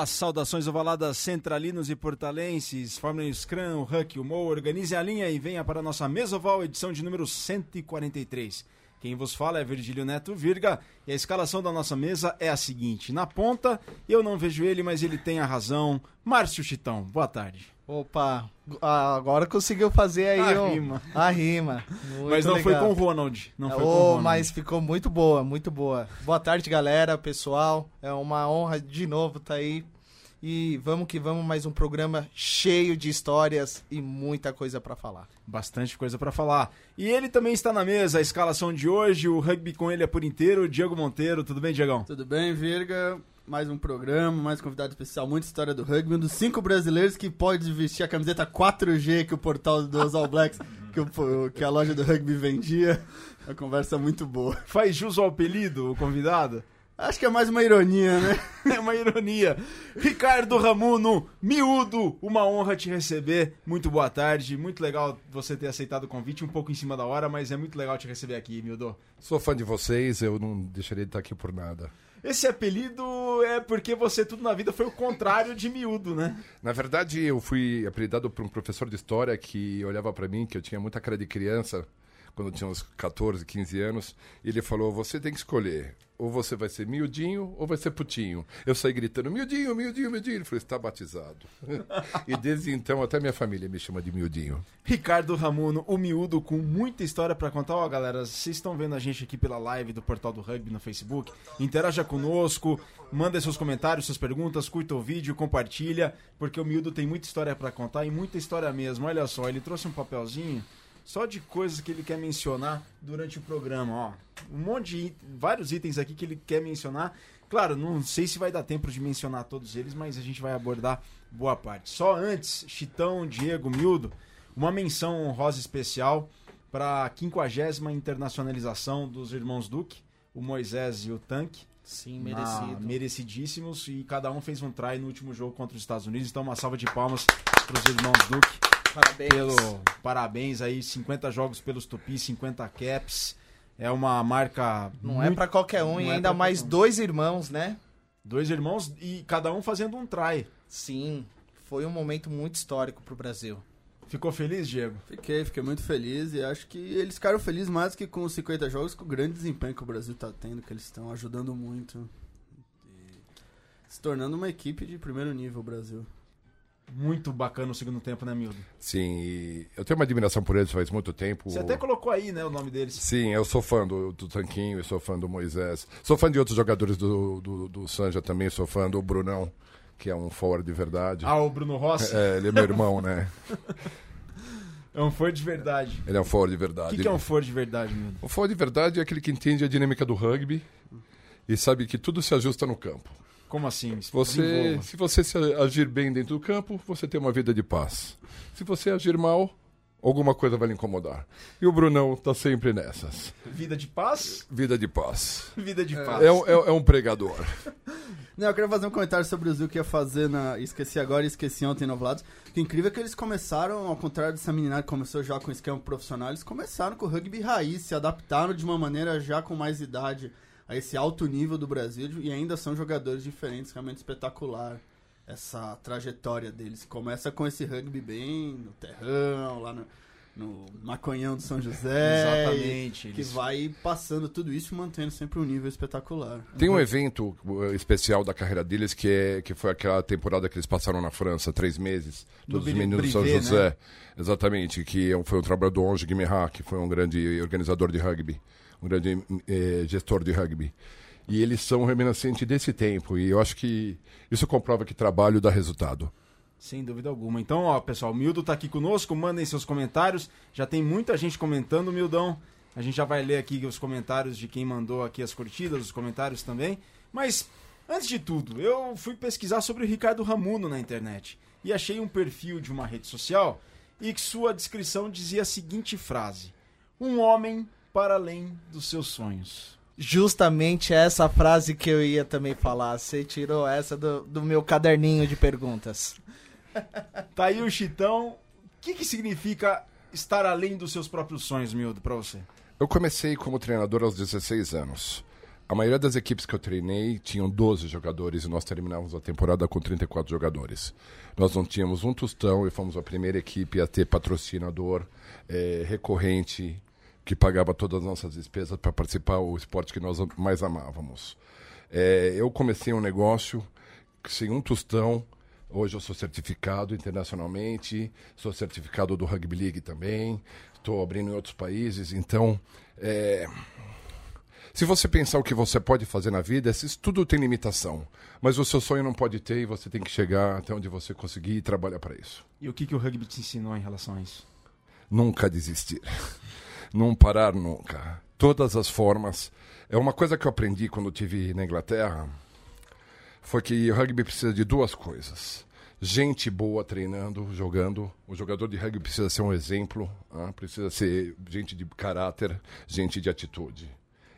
As saudações ovaladas centralinos e portalenses, formem o Scrum, o Huck, o Mo, organizem a linha e venha para a nossa Mesoval, edição de número 143. Quem vos fala é Virgílio Neto Virga e a escalação da nossa mesa é a seguinte: na ponta, eu não vejo ele, mas ele tem a razão. Márcio Chitão, boa tarde. Opa, agora conseguiu fazer aí a um, rima. A rima. mas não legal. foi com o Ronald. Não foi oh, com o Ronald. Mas ficou muito boa, muito boa. Boa tarde, galera, pessoal. É uma honra de novo estar tá aí. E vamos que vamos, mais um programa cheio de histórias e muita coisa para falar. Bastante coisa para falar. E ele também está na mesa, a escalação de hoje, o rugby com ele é por inteiro, Diego Monteiro. Tudo bem, Diegão? Tudo bem, Virga? Mais um programa, mais um convidado especial, muita história do rugby. Um dos cinco brasileiros que pode vestir a camiseta 4G que o portal dos All Blacks, que, o, que a loja do rugby vendia. Uma conversa muito boa. Faz jus ao apelido, o convidado? Acho que é mais uma ironia, né? é uma ironia. Ricardo Ramuno, miúdo, uma honra te receber. Muito boa tarde, muito legal você ter aceitado o convite, um pouco em cima da hora, mas é muito legal te receber aqui, miúdo. Sou fã de vocês, eu não deixaria de estar aqui por nada. Esse apelido é porque você tudo na vida foi o contrário de miúdo, né? Na verdade, eu fui apelidado por um professor de história que olhava para mim, que eu tinha muita cara de criança, quando eu tinha uns 14, 15 anos, e ele falou: "Você tem que escolher ou você vai ser miudinho ou vai ser putinho. Eu saí gritando, miudinho, miudinho, miudinho. Ele falou, está batizado. e desde então até minha família me chama de miudinho. Ricardo Ramuno, o miúdo, com muita história para contar. Ó, galera, vocês estão vendo a gente aqui pela live do Portal do Rugby no Facebook. Interaja conosco, manda seus comentários, suas perguntas, curta o vídeo, compartilha, porque o miúdo tem muita história para contar e muita história mesmo. Olha só, ele trouxe um papelzinho só de coisas que ele quer mencionar durante o programa, ó. Um monte de vários itens aqui que ele quer mencionar. Claro, não sei se vai dar tempo de mencionar todos eles, mas a gente vai abordar boa parte. Só antes, Chitão, Diego, Mildo, uma menção honrosa especial para a 50 internacionalização dos irmãos Duque, o Moisés e o Tanque. Sim, merecido. merecidíssimos e cada um fez um try no último jogo contra os Estados Unidos. Então, uma salva de palmas para os irmãos Duque. Parabéns. Pelo, parabéns aí, 50 jogos pelos Tupi, 50 caps. É uma marca. Não é muito, é para qualquer um, e é ainda mais dois irmãos, né? Dois irmãos e cada um fazendo um try. Sim, foi um momento muito histórico pro Brasil. Ficou feliz, Diego? Fiquei, fiquei muito feliz e acho que eles ficaram felizes mais que com os 50 jogos, com o grande desempenho que o Brasil está tendo, que eles estão ajudando muito. se tornando uma equipe de primeiro nível, o Brasil muito bacana o segundo tempo, né, Mildo? Sim, eu tenho uma admiração por eles faz muito tempo. Você até colocou aí, né, o nome deles. Sim, eu sou fã do, do Tanquinho, eu sou fã do Moisés. Sou fã de outros jogadores do, do, do Sanja também, sou fã do Brunão, que é um forward de verdade. Ah, o Bruno Rossi? É, ele é meu irmão, né? É um forward de verdade. Ele é um forward de verdade. O que, que, é um forward de verdade, Mildo? O forward de verdade é aquele que entende a dinâmica do rugby e sabe que tudo se ajusta no campo. Como assim? Você, se você agir bem dentro do campo, você tem uma vida de paz. Se você agir mal, alguma coisa vai lhe incomodar. E o Brunão tá sempre nessas. Vida de paz? Vida de paz. Vida de paz. É, é, é um pregador. Não, eu queria fazer um comentário sobre o Zil que ia fazer na. Esqueci agora e esqueci ontem no Vlados. Que incrível é que eles começaram, ao contrário dessa menina que começou já com esquema profissional, eles começaram com o rugby raiz, se adaptaram de uma maneira já com mais idade a esse alto nível do Brasil e ainda são jogadores diferentes, realmente espetacular essa trajetória deles. Começa com esse rugby bem no terrão, lá no, no Maconhão do São José. Exatamente. Que vai passando tudo isso e mantendo sempre um nível espetacular. Tem um evento uh, especial da carreira deles que, é, que foi aquela temporada que eles passaram na França, três meses. Todos os meninos do São José. Né? Exatamente, que é foi um trabalho do Onge Guimerá, que foi um grande organizador de rugby um grande eh, gestor de rugby. E eles são reminiscentes desse tempo. E eu acho que isso comprova que trabalho dá resultado. Sem dúvida alguma. Então, ó, pessoal, o Mildo tá aqui conosco, mandem seus comentários. Já tem muita gente comentando, Mildão. A gente já vai ler aqui os comentários de quem mandou aqui as curtidas, os comentários também. Mas, antes de tudo, eu fui pesquisar sobre o Ricardo Ramuno na internet. E achei um perfil de uma rede social e que sua descrição dizia a seguinte frase: Um homem para além dos seus sonhos. Justamente essa frase que eu ia também falar. Você tirou essa do, do meu caderninho de perguntas. tá aí o Chitão. O que, que significa estar além dos seus próprios sonhos, Mildo, para você? Eu comecei como treinador aos 16 anos. a maioria das equipes que eu treinei tinham 12 jogadores e nós terminávamos a temporada com 34 jogadores. Nós não tínhamos um tostão e fomos a primeira equipe a ter patrocinador é, recorrente que pagava todas as nossas despesas para participar do esporte que nós mais amávamos. É, eu comecei um negócio sem um tostão. Hoje eu sou certificado internacionalmente, sou certificado do Rugby League também, estou abrindo em outros países. Então, é, se você pensar o que você pode fazer na vida, tudo tem limitação. Mas o seu sonho não pode ter e você tem que chegar até onde você conseguir e trabalhar para isso. E o que, que o rugby te ensinou em relação a isso? Nunca desistir. Não parar nunca. Todas as formas. É uma coisa que eu aprendi quando estive na Inglaterra foi que o rugby precisa de duas coisas. Gente boa treinando, jogando. O jogador de rugby precisa ser um exemplo, né? precisa ser gente de caráter, gente de atitude.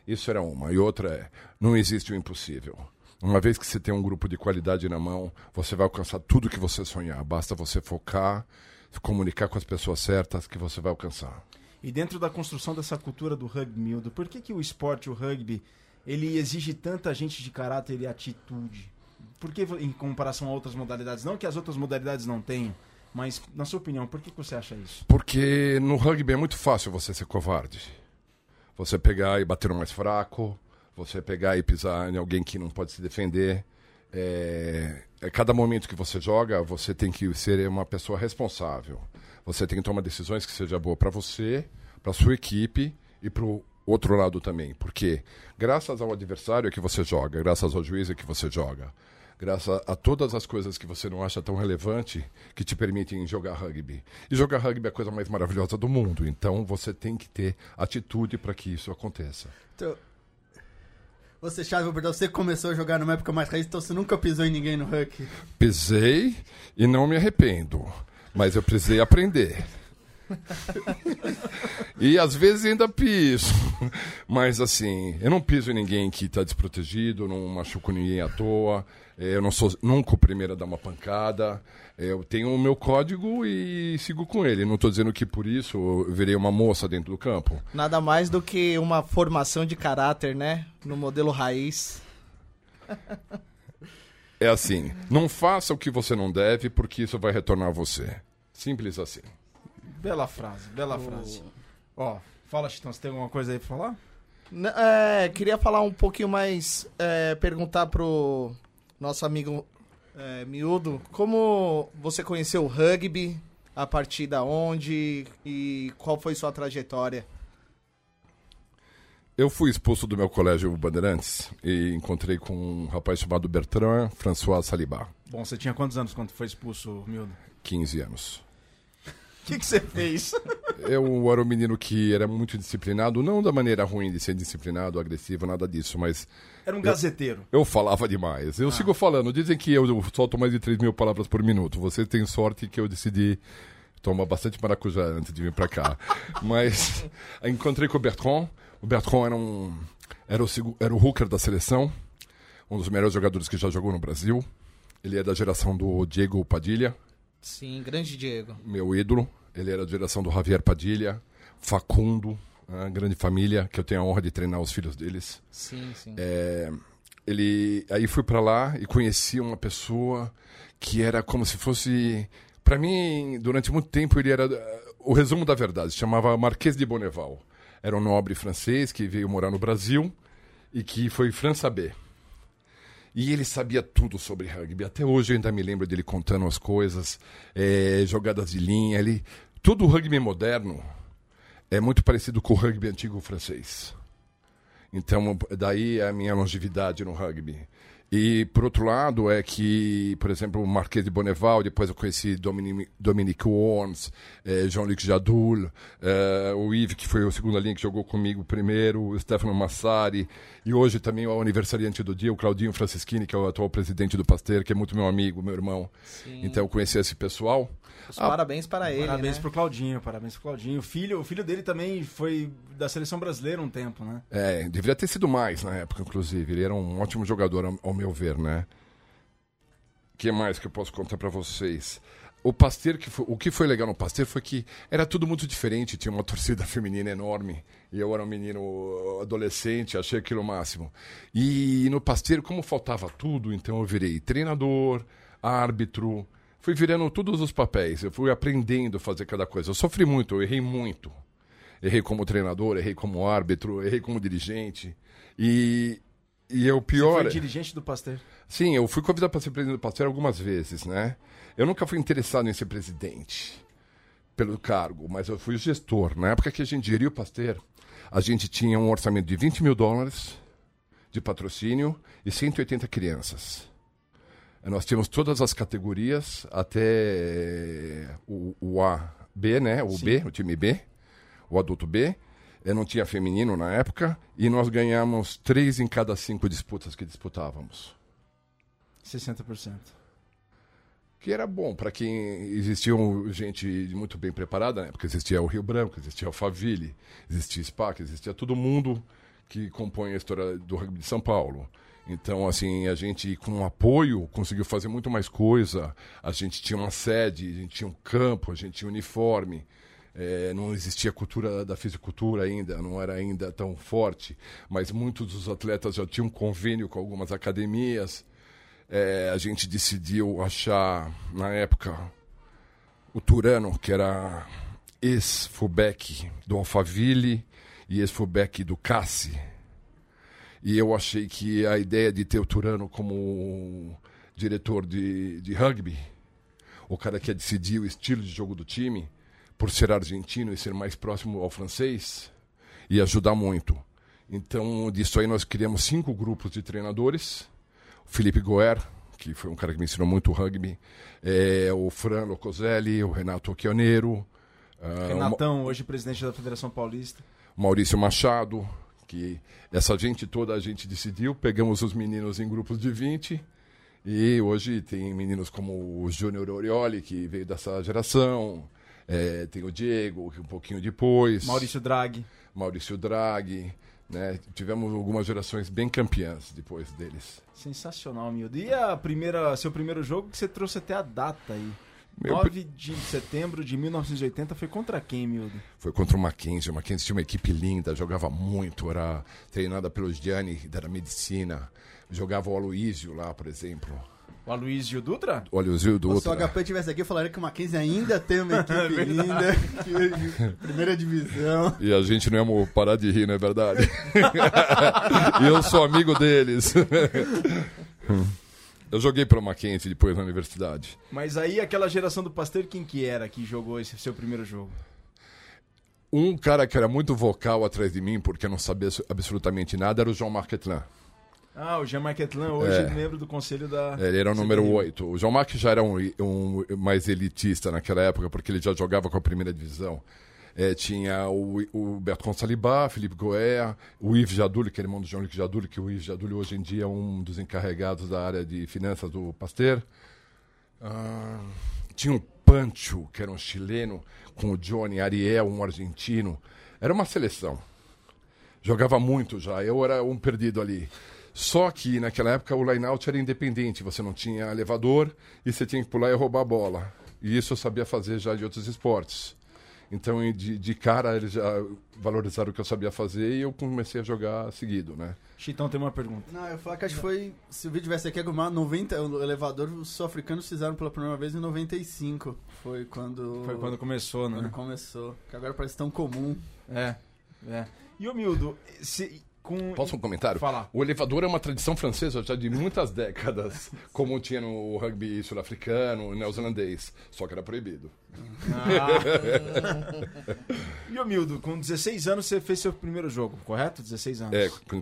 Isso era uma. E outra é: não existe o impossível. Uma vez que você tem um grupo de qualidade na mão, você vai alcançar tudo que você sonhar. Basta você focar, comunicar com as pessoas certas que você vai alcançar. E dentro da construção dessa cultura do rugby, Mildo, por que, que o esporte, o rugby, ele exige tanta gente de caráter e atitude? Por que em comparação a outras modalidades? Não que as outras modalidades não tenham, mas na sua opinião, por que, que você acha isso? Porque no rugby é muito fácil você ser covarde. Você pegar e bater no mais fraco, você pegar e pisar em alguém que não pode se defender. É, é cada momento que você joga, você tem que ser uma pessoa responsável. Você tem que tomar decisões que sejam boas para você, para sua equipe e para o outro lado também. Porque graças ao adversário é que você joga, graças ao juiz é que você joga graças a todas as coisas que você não acha tão relevante que te permitem jogar rugby. E jogar rugby é a coisa mais maravilhosa do mundo, então você tem que ter atitude para que isso aconteça. Então, você, Chave, você começou a jogar numa época mais raiz, então você nunca pisou em ninguém no rugby? Pisei e não me arrependo, mas eu precisei aprender. e às vezes ainda piso. Mas assim, eu não piso em ninguém que está desprotegido, não machuco ninguém à toa. É, eu não sou nunca o primeiro a dar uma pancada. É, eu tenho o meu código e sigo com ele. Não estou dizendo que por isso eu virei uma moça dentro do campo. Nada mais do que uma formação de caráter, né? No modelo raiz. É assim, não faça o que você não deve, porque isso vai retornar a você. Simples assim. Bela frase, bela frase. Ó, fala, Chitão, você tem alguma coisa aí pra falar? É, queria falar um pouquinho mais, é, perguntar pro nosso amigo é, Miúdo, como você conheceu o rugby, a partir da onde e qual foi sua trajetória? Eu fui expulso do meu colégio Bandeirantes e encontrei com um rapaz chamado Bertrand François Saliba. Bom, você tinha quantos anos quando foi expulso, Miúdo? 15 anos. O que, que você fez? Eu era um menino que era muito disciplinado, não da maneira ruim de ser disciplinado, agressivo, nada disso, mas. Era um gazeteiro. Eu, eu falava demais. Eu ah. sigo falando. Dizem que eu solto mais de 3 mil palavras por minuto. Você tem sorte que eu decidi tomar bastante maracujá antes de vir para cá. mas encontrei com o Bertrand. O Bertrand era um. Era o, era o hooker da seleção, um dos melhores jogadores que já jogou no Brasil. Ele é da geração do Diego Padilha, Sim, grande Diego. Meu ídolo. Ele era da geração do Javier Padilha, Facundo, a grande família, que eu tenho a honra de treinar os filhos deles. Sim, sim. É, ele, aí fui para lá e conheci uma pessoa que era como se fosse. Para mim, durante muito tempo, ele era o resumo da verdade. Chamava Marquês de Bonneval. Era um nobre francês que veio morar no Brasil e que foi França B. E ele sabia tudo sobre rugby. Até hoje eu ainda me lembro dele contando as coisas, é, jogadas de linha. Ele... Todo o rugby moderno é muito parecido com o rugby antigo francês. Então, daí a minha longevidade no rugby. E, por outro lado, é que, por exemplo, o Marquês de Bonneval, depois eu conheci Dominique, Dominique Worms, eh, Jean-Luc Jadul, eh, o Yves, que foi o segundo linha que jogou comigo primeiro, o Stefano Massari, e hoje também o aniversariante do dia, o Claudinho Francischini, que é o atual presidente do Pasteur, que é muito meu amigo, meu irmão. Sim. Então, eu conheci esse pessoal. Os ah, parabéns para ele. Parabéns né? pro Claudinho, parabéns pro Claudinho. O filho, o filho dele também foi da seleção brasileira um tempo, né? É, deveria ter sido mais na época, inclusive. Ele era um ótimo jogador, ao meu ver, né? O que mais que eu posso contar para vocês? o Pasteur, que foi, o que foi legal no Pasteur foi que era tudo muito diferente. Tinha uma torcida feminina enorme. E eu era um menino adolescente, achei aquilo o máximo. E no Pasteur, como faltava tudo, então eu virei treinador, árbitro, fui virando todos os papéis. Eu fui aprendendo a fazer cada coisa. Eu sofri muito, eu errei muito. Errei como treinador, errei como árbitro, errei como dirigente. E, e eu pior. Você foi dirigente do Pasteur? Sim, eu fui convidado para ser presidente do Pasteur algumas vezes, né? Eu nunca fui interessado em ser presidente pelo cargo, mas eu fui gestor. Na época que a gente geriu o Pasteur, a gente tinha um orçamento de 20 mil dólares de patrocínio e 180 crianças. Nós tínhamos todas as categorias, até o, o A, B, né? O Sim. B, o time B, o adulto B. Eu não tinha feminino na época e nós ganhamos três em cada cinco disputas que disputávamos. 60% que era bom para quem existia gente muito bem preparada, né? porque existia o Rio Branco, existia o Faville, existia SPAC, existia todo mundo que compõe a história do rugby de São Paulo. Então, assim, a gente, com apoio, conseguiu fazer muito mais coisa. A gente tinha uma sede, a gente tinha um campo, a gente tinha um uniforme. É, não existia cultura da fisicultura ainda, não era ainda tão forte, mas muitos dos atletas já tinham convênio com algumas academias é, a gente decidiu achar, na época, o Turano, que era ex-fullback do Alphaville e ex-fullback do Cassi. E eu achei que a ideia de ter o Turano como diretor de, de rugby, o cara que ia decidir o estilo de jogo do time, por ser argentino e ser mais próximo ao francês, ia ajudar muito. Então, disso aí nós criamos cinco grupos de treinadores Felipe Goer, que foi um cara que me ensinou muito rugby, é, o Fran Locoselli, o Renato Occhioneiro. Uh, Renatão, hoje presidente da Federação Paulista. Maurício Machado, que essa gente toda a gente decidiu, pegamos os meninos em grupos de 20 e hoje tem meninos como o Júnior Orioli, que veio dessa geração, é, tem o Diego, que um pouquinho depois. Maurício Draghi. Maurício Draghi. Né? Tivemos algumas gerações bem campeãs depois deles. Sensacional, Mildo. E a primeira, seu primeiro jogo que você trouxe até a data aí? Meu 9 de setembro de 1980 foi contra quem, Mildo? Foi contra o Mackenzie. O Mackenzie tinha uma equipe linda, jogava muito, era treinada pelo Gianni da medicina. Jogava o Aloísio lá, por exemplo. O Aloysio Dutra? O Aloysio Dutra. Se o HP tivesse aqui, eu falaria que o Mackenzie ainda tem uma equipe linda. primeira divisão. E a gente não ia parar de rir, não é verdade? e eu sou amigo deles. Eu joguei para Mackenzie depois na universidade. Mas aí aquela geração do Pasteur, quem que era que jogou esse seu primeiro jogo? Um cara que era muito vocal atrás de mim, porque não sabia absolutamente nada, era o João Marquetlin. Ah, o Jean-Marc Etlin, hoje é. membro do conselho da. Ele era o número 8. O Jean-Marc já era um, um, mais elitista naquela época, porque ele já jogava com a primeira divisão. É, tinha o, o Bertrand Saliba, Felipe Goer, o Yves Jaduli, que é irmão do Jean-Luc Jaduli, que o Yves Jaduli hoje em dia é um dos encarregados da área de finanças do Pasteur. Ah, tinha o Pancho, que era um chileno, com o Johnny Ariel, um argentino. Era uma seleção. Jogava muito já. Eu era um perdido ali. Só que naquela época o line-out era independente, você não tinha elevador e você tinha que pular e roubar a bola. E isso eu sabia fazer já de outros esportes. Então, de, de cara, eles já valorizaram o que eu sabia fazer e eu comecei a jogar seguido, né? Chitão tem uma pergunta. Não, eu falo que acho que foi. Se o vídeo tivesse aqui, 90, o elevador, os sul-africanos fizeram pela primeira vez em 95. Foi quando. Foi quando começou, né? Quando começou. Que agora parece tão comum. É, é. E o Mildo, se, com... Posso um comentário? Fala. O elevador é uma tradição francesa já de muitas décadas, como tinha no rugby sul-africano, neozelandês, só que era proibido. Ah. e o Mildo, com 16 anos você fez seu primeiro jogo, correto? 16 anos. É, com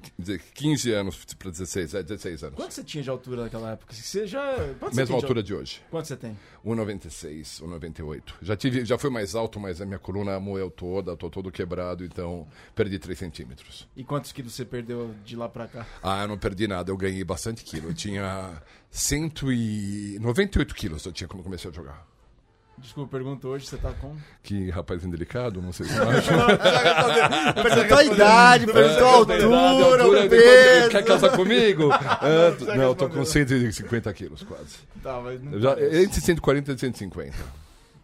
15 anos para 16, é 16 anos. Quanto você tinha de altura naquela época? Você já... Quanto Mesma altura de... de... hoje. Quanto você tem? 1,96, 1,98. Já, tive, já fui mais alto, mas a minha coluna moeu toda, tô todo quebrado, então perdi 3 centímetros. E quantos quilos você perdeu de lá para cá? Ah, eu não perdi nada, eu ganhei bastante quilo. Eu tinha 198 quilos eu tinha quando comecei a jogar. Desculpa, pergunta hoje, você tá com? Que rapaz indelicado, não sei se acha. perguntou a idade, perguntou a altura, o peso. Quer casar comigo? Ah, não, eu tô com 150 quilos quase. Tá, mas não Já, entre 140 e 150.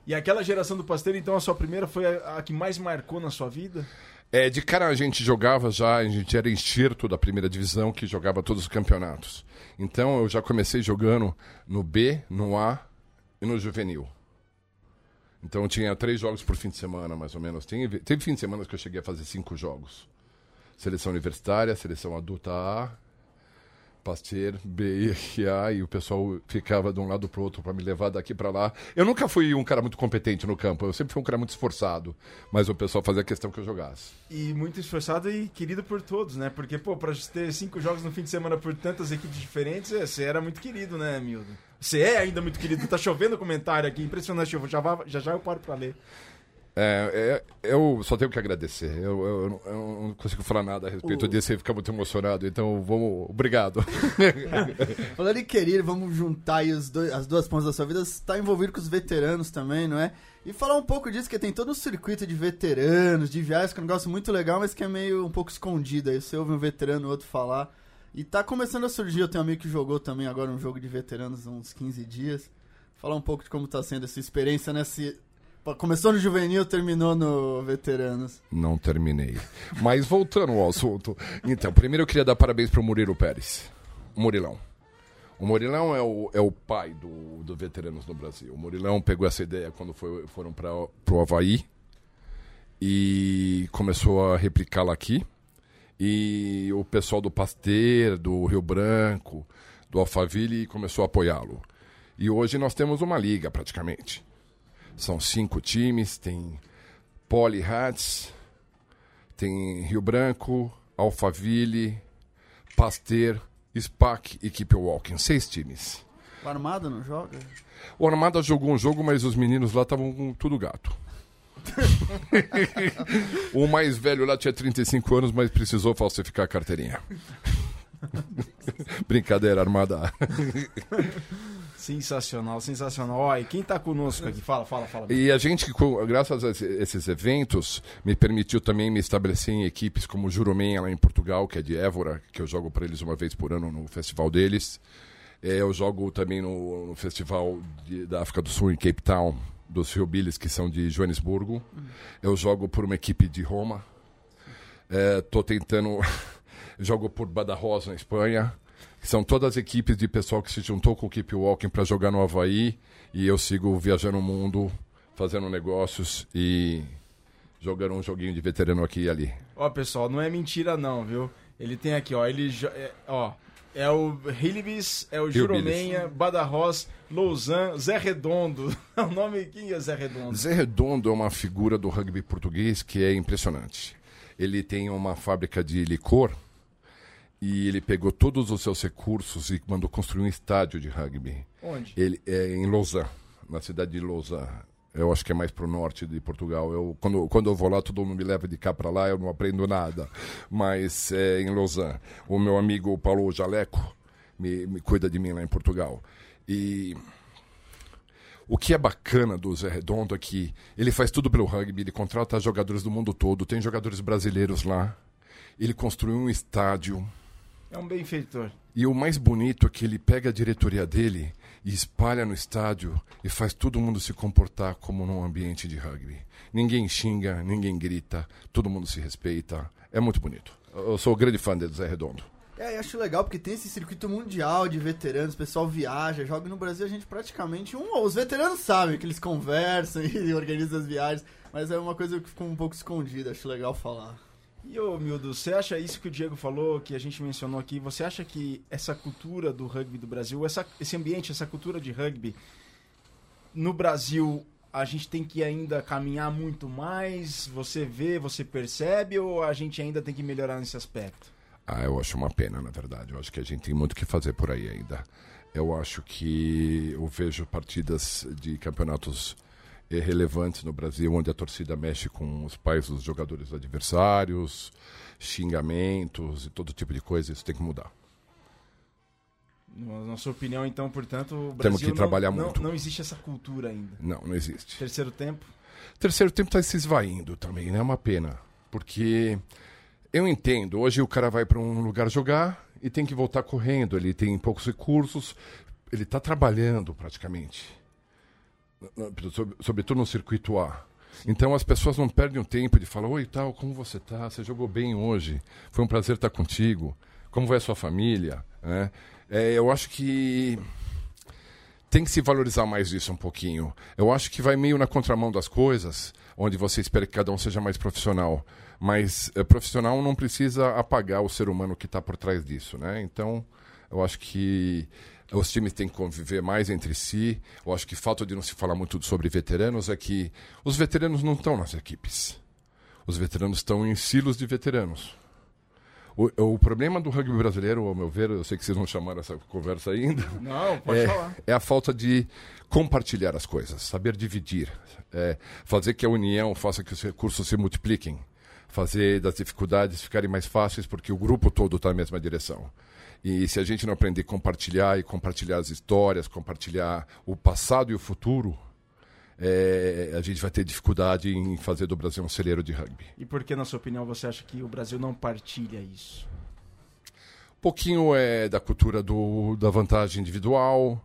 E aquela geração do Pasteiro, então, a sua primeira foi a, a, que mais marcou na sua vida? É, de cara a gente jogava já, a gente era enxerto da primeira divisão que jogava todos os campeonatos. Então eu já comecei jogando no B, no A e no juvenil. Então tinha três jogos por fim de semana, mais ou menos. Teve, teve fim de semana que eu cheguei a fazer cinco jogos. Seleção universitária, seleção adulta A, Pasteur, B e o pessoal ficava de um lado para o outro para me levar daqui para lá. Eu nunca fui um cara muito competente no campo, eu sempre fui um cara muito esforçado, mas o pessoal fazia questão que eu jogasse. E muito esforçado e querido por todos, né? Porque, pô, para ter cinco jogos no fim de semana por tantas equipes diferentes, é, você era muito querido, né, Mildo? Você é ainda muito querido. Tá chovendo comentário aqui, impressionante. Eu já, já, já eu paro pra ler. É, é, eu só tenho que agradecer. Eu, eu, eu, não consigo falar nada a respeito o... disso e ficar muito emocionado. Então, vamos. Obrigado. Falando em querer, vamos juntar aí dois, as duas pontas da sua vida. Você está envolvido com os veteranos também, não é? E falar um pouco disso, que tem todo um circuito de veteranos, de viagens, que é um negócio muito legal, mas que é meio um pouco escondido. Aí você ouve um veterano, outro falar. E tá começando a surgir, eu tenho um amigo que jogou também agora um jogo de veteranos há uns 15 dias. Falar um pouco de como tá sendo essa experiência nesse. Começou no juvenil, terminou no veteranos. Não terminei. Mas voltando ao assunto. Então, primeiro eu queria dar parabéns pro Murilo Pérez. O Murilão. O Murilão é o, é o pai do, do Veteranos no Brasil. O Murilão pegou essa ideia quando foi, foram para o Havaí e começou a replicá-la aqui e o pessoal do Pasteur, do Rio Branco, do Alphaville começou a apoiá-lo. E hoje nós temos uma liga praticamente. São cinco times, tem Poli Hats, tem Rio Branco, Alphaville, Pasteur, SPAC e Keep Walking. Seis times. O Armada não joga? O Armada jogou um jogo, mas os meninos lá estavam com tudo gato. o mais velho lá tinha 35 anos, mas precisou falsificar a carteirinha. Brincadeira armada. Sensacional, sensacional. E quem está conosco aqui? Fala, fala, fala. E a gente, graças a esses eventos, me permitiu também me estabelecer em equipes como o Jurumen, lá em Portugal, que é de Évora, que eu jogo para eles uma vez por ano no festival deles. É, eu jogo também no, no festival de, da África do Sul, em Cape Town, dos Hillbillies, que são de Joanesburgo. Eu jogo por uma equipe de Roma. Estou é, tentando. jogo por Badajoz, na Espanha. Que são todas as equipes de pessoal que se juntou com o Keep Walking para jogar no Havaí. E eu sigo viajando o mundo, fazendo negócios e jogando um joguinho de veterano aqui e ali. Ó, pessoal, não é mentira não, viu? Ele tem aqui, ó, ele é, ó, é o Hilibis, é o Juromenha, Badajoz, Lausanne, Zé Redondo. o nome, quem é Zé Redondo? Zé Redondo é uma figura do rugby português que é impressionante. Ele tem uma fábrica de licor e ele pegou todos os seus recursos e mandou construir um estádio de rugby. Onde? Ele é em Lausanne, na cidade de Lausanne. Eu acho que é mais para o norte de Portugal. Eu, quando, quando eu vou lá, todo mundo me leva de cá para lá, eu não aprendo nada. Mas é em Lausanne. O meu amigo Paulo Jaleco me, me cuida de mim lá em Portugal. E o que é bacana do Zé Redondo é que ele faz tudo pelo rugby, ele contrata jogadores do mundo todo, tem jogadores brasileiros lá. Ele construiu um estádio. É um benfeitor. E o mais bonito é que ele pega a diretoria dele e espalha no estádio e faz todo mundo se comportar como num ambiente de rugby. Ninguém xinga, ninguém grita, todo mundo se respeita. É muito bonito. Eu sou um grande fã do Zé Redondo. É, eu acho legal porque tem esse circuito mundial de veteranos, o pessoal viaja, joga no Brasil, a gente praticamente. Um, os veteranos sabem que eles conversam e organizam as viagens, mas é uma coisa que ficou um pouco escondida, acho legal falar. E ô Mildo, você acha isso que o Diego falou, que a gente mencionou aqui, você acha que essa cultura do rugby do Brasil, essa, esse ambiente, essa cultura de rugby no Brasil, a gente tem que ainda caminhar muito mais? Você vê, você percebe ou a gente ainda tem que melhorar nesse aspecto? Ah, eu acho uma pena, na verdade. Eu acho que a gente tem muito que fazer por aí ainda. Eu acho que eu vejo partidas de campeonatos relevantes no Brasil, onde a torcida mexe com os pais dos jogadores adversários, xingamentos e todo tipo de coisa, isso tem que mudar. Na sua opinião, então, portanto, o Brasil Temos que não, trabalhar não, muito. Não existe essa cultura ainda. Não, não existe. Terceiro tempo? Terceiro tempo está se esvaindo também, né? É uma pena. Porque eu entendo, hoje o cara vai para um lugar jogar e tem que voltar correndo, ele tem poucos recursos, ele está trabalhando praticamente. Sobretudo no circuito A. Então as pessoas não perdem o tempo de falar, oi tal, como você tá? Você jogou bem hoje? Foi um prazer estar contigo. Como vai a sua família? Né? É, eu acho que tem que se valorizar mais isso um pouquinho. Eu acho que vai meio na contramão das coisas, onde você espera que cada um seja mais profissional. Mas é, profissional não precisa apagar o ser humano que está por trás disso, né? Então, eu acho que os times têm que conviver mais entre si. Eu acho que falta de não se falar muito sobre veteranos é que os veteranos não estão nas equipes. Os veteranos estão em silos de veteranos. O, o, problema do rugby brasileiro, ao meu ver, eu sei que vocês não chamaram essa conversa ainda. Não, pode é, falar. É a falta de compartilhar as coisas, saber dividir. É, fazer que a união faça que os recursos se multipliquem. Fazer das dificuldades ficarem mais fáceis porque o grupo todo está na mesma direção. E se a gente não aprender a compartilhar e compartilhar as histórias, compartilhar o passado e o futuro, é, a gente vai ter dificuldade em fazer do Brasil um celeiro de rugby. E por que, na sua opinião, você acha que o Brasil não partilha isso? Um pouquinho é da cultura do, da vantagem individual,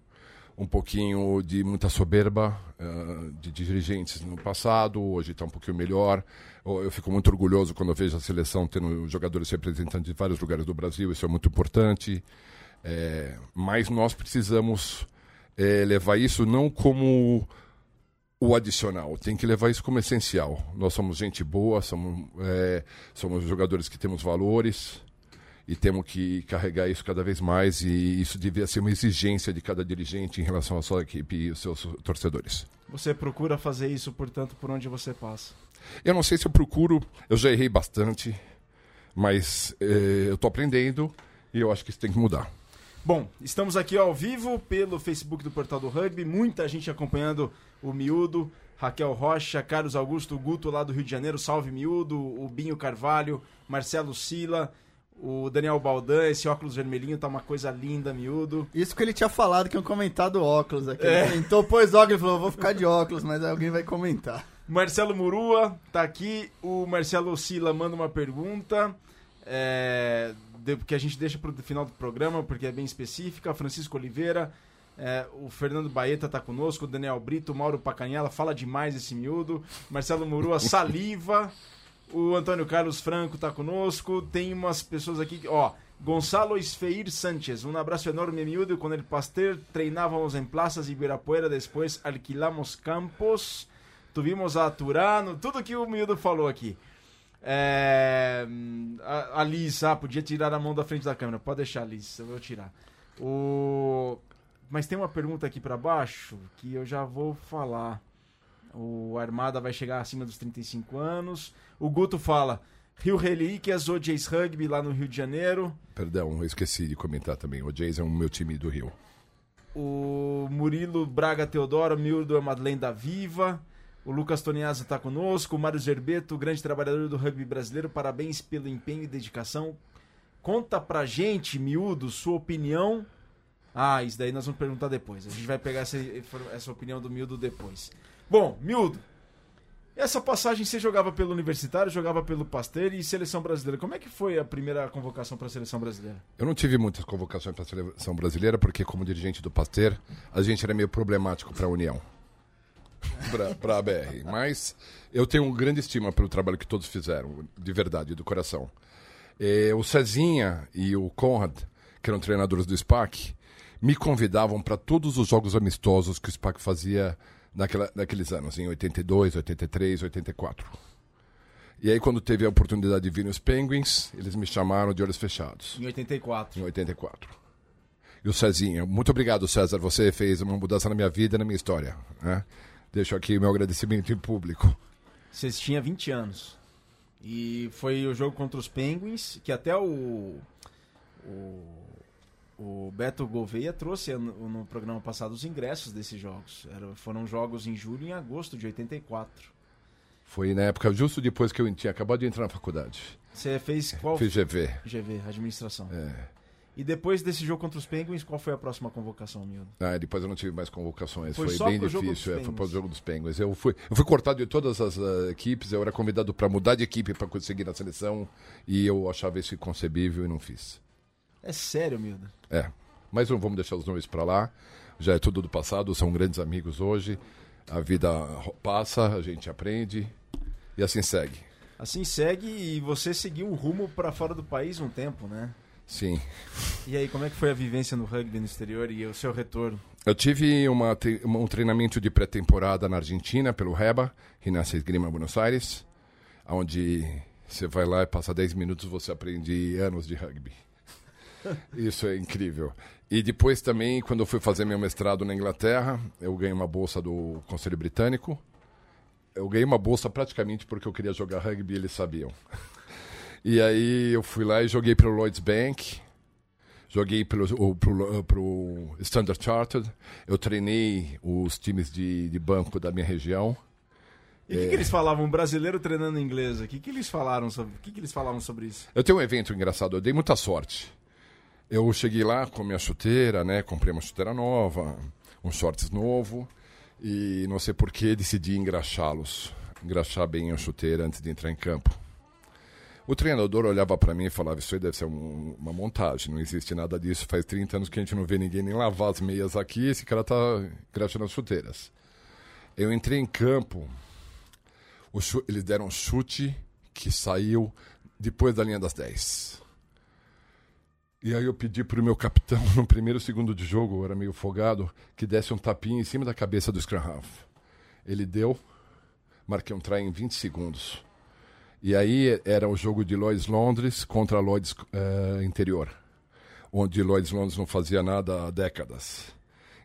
um pouquinho de muita soberba uh, de dirigentes no passado, hoje está um pouquinho melhor. Eu, fico muito orgulhoso quando vejo a seleção tendo jogadores representantes de vários lugares do Brasil, isso é muito importante. É, mas nós precisamos é, levar isso não como o adicional, tem que levar isso como essencial. Nós somos gente boa, somos, é, somos jogadores que temos valores e temos que carregar isso cada vez mais e isso devia ser uma exigência de cada dirigente em relação à sua equipe e os seus torcedores. Você procura fazer isso, portanto, por onde você passa? Eu não sei se eu procuro, eu já errei bastante, mas eh, eu estou aprendendo e eu acho que isso tem que mudar. Bom, estamos aqui ao vivo pelo Facebook do Portal do Rugby, muita gente acompanhando o Miúdo, Raquel Rocha, Carlos Augusto Guto lá do Rio de Janeiro, salve Miúdo, o Binho Carvalho, Marcelo Sila, o Daniel Baldan, esse óculos vermelhinho tá uma coisa linda, miúdo. Isso que ele tinha falado, que iam comentar do óculos aqui. É. Ele tentou, pôs óculos e falou, vou ficar de óculos, mas alguém vai comentar. Marcelo Murua tá aqui, o Marcelo Sila manda uma pergunta, é, que a gente deixa pro final do programa, porque é bem específica. Francisco Oliveira, é, o Fernando Baeta tá conosco, o Daniel Brito, o Mauro Pacanhela, fala demais esse miúdo. Marcelo Murua, saliva. O Antônio Carlos Franco tá conosco. Tem umas pessoas aqui, ó. Gonçalo Esfeir Sánchez, um abraço enorme, miúdo. Quando ele pastel, treinávamos em plazas de Ibirapuera, depois alquilamos campos, tuvimos a Turano, tudo que o miúdo falou aqui. É, a Liz, ah, podia tirar a mão da frente da câmera. Pode deixar, Liz, eu vou tirar. O... Mas tem uma pergunta aqui para baixo que eu já vou falar. O Armada vai chegar acima dos 35 anos. O Guto fala: Rio Relíquias, OJ's Rugby lá no Rio de Janeiro. Perdão, eu esqueci de comentar também. O Jays é um meu time do Rio. O Murilo Braga Teodoro, Mildo é Madeleine da Viva. O Lucas Toniasa está conosco. O Mário Zerbeto, grande trabalhador do rugby brasileiro. Parabéns pelo empenho e dedicação. Conta pra gente, miúdo, sua opinião. Ah, isso daí nós vamos perguntar depois. A gente vai pegar essa, essa opinião do miúdo depois. Bom, miúdo, essa passagem você jogava pelo Universitário, jogava pelo Pasteur e Seleção Brasileira. Como é que foi a primeira convocação para a Seleção Brasileira? Eu não tive muitas convocações para a Seleção Brasileira, porque como dirigente do Pasteur, a gente era meio problemático para a União para a BR. Mas eu tenho um grande estima pelo trabalho que todos fizeram, de verdade, do coração. É, o Cezinha e o Conrad, que eram treinadores do SPAC, me convidavam para todos os jogos amistosos que o SPAC fazia naquela, naqueles anos, em 82, 83, 84. E aí, quando teve a oportunidade de vir nos Penguins, eles me chamaram de olhos fechados. Em 84. Em 84. E o Cezinha, muito obrigado, César. Você fez uma mudança na minha vida e na minha história. Né? Deixo aqui meu agradecimento em público. Você tinha 20 anos. E foi o jogo contra os Penguins, que até o. O, o Beto Gouveia trouxe no, no, programa passado os ingressos desses jogos. Era, foram jogos em julho e em agosto de 84. Foi na época, justo depois que eu tinha acabado de entrar na faculdade. Você fez qual? Fiz GV. GV, administração. É. E depois desse jogo contra os Penguins, qual foi a próxima convocação, Mildo? Ah, depois eu não tive mais convocações. Foi, foi bem difícil. É, foi para o jogo dos Penguins. Eu fui, eu fui cortado de todas as uh, equipes. Eu era convidado para mudar de equipe para conseguir na seleção. E eu achava isso inconcebível e não fiz. É sério, Mildo? É. Mas não vamos deixar os nomes para lá. Já é tudo do passado. São grandes amigos hoje. A vida passa, a gente aprende. E assim segue. Assim segue e você seguiu o rumo para fora do país um tempo, né? Sim. E aí, como é que foi a vivência no rugby no exterior e o seu retorno? Eu tive uma, um treinamento de pré-temporada na Argentina, pelo REBA, Ginásio Esgrima Buenos Aires, onde você vai lá e passa 10 minutos você aprende anos de rugby. Isso é incrível. E depois também, quando eu fui fazer meu mestrado na Inglaterra, eu ganhei uma bolsa do Conselho Britânico. Eu ganhei uma bolsa praticamente porque eu queria jogar rugby e eles sabiam. E aí eu fui lá e joguei pelo Lloyds Bank, joguei pelo, pro, pro Standard Chartered, eu treinei os times de, de banco da minha região. E o é... que, que, eles falavam? Um brasileiro treinando inglês. O que, que eles falaram sobre? O que, que eles falavam sobre isso? Eu tenho um evento engraçado. Eu dei muita sorte. Eu cheguei lá com minha chuteira, né? Comprei uma chuteira nova, um shorts novo e não sei por que decidi engraxá-los, engraxar bem a chuteira antes de entrar em campo. O treinador olhava para mim e falava: Isso aí deve ser um, uma montagem, não existe nada disso. Faz 30 anos que a gente não vê ninguém nem lavar as meias aqui. Esse cara tá crachando as chuteiras. Eu entrei em campo, eles deram um chute que saiu depois da linha das 10. E aí eu pedi pro meu capitão, no primeiro segundo de jogo, era meio folgado, que desse um tapinha em cima da cabeça do Scrum Half. Ele deu, marquei um try em 20 segundos. E aí era o jogo de Lloyds Londres contra Lloyds uh, Interior, onde Lloyds Londres não fazia nada há décadas.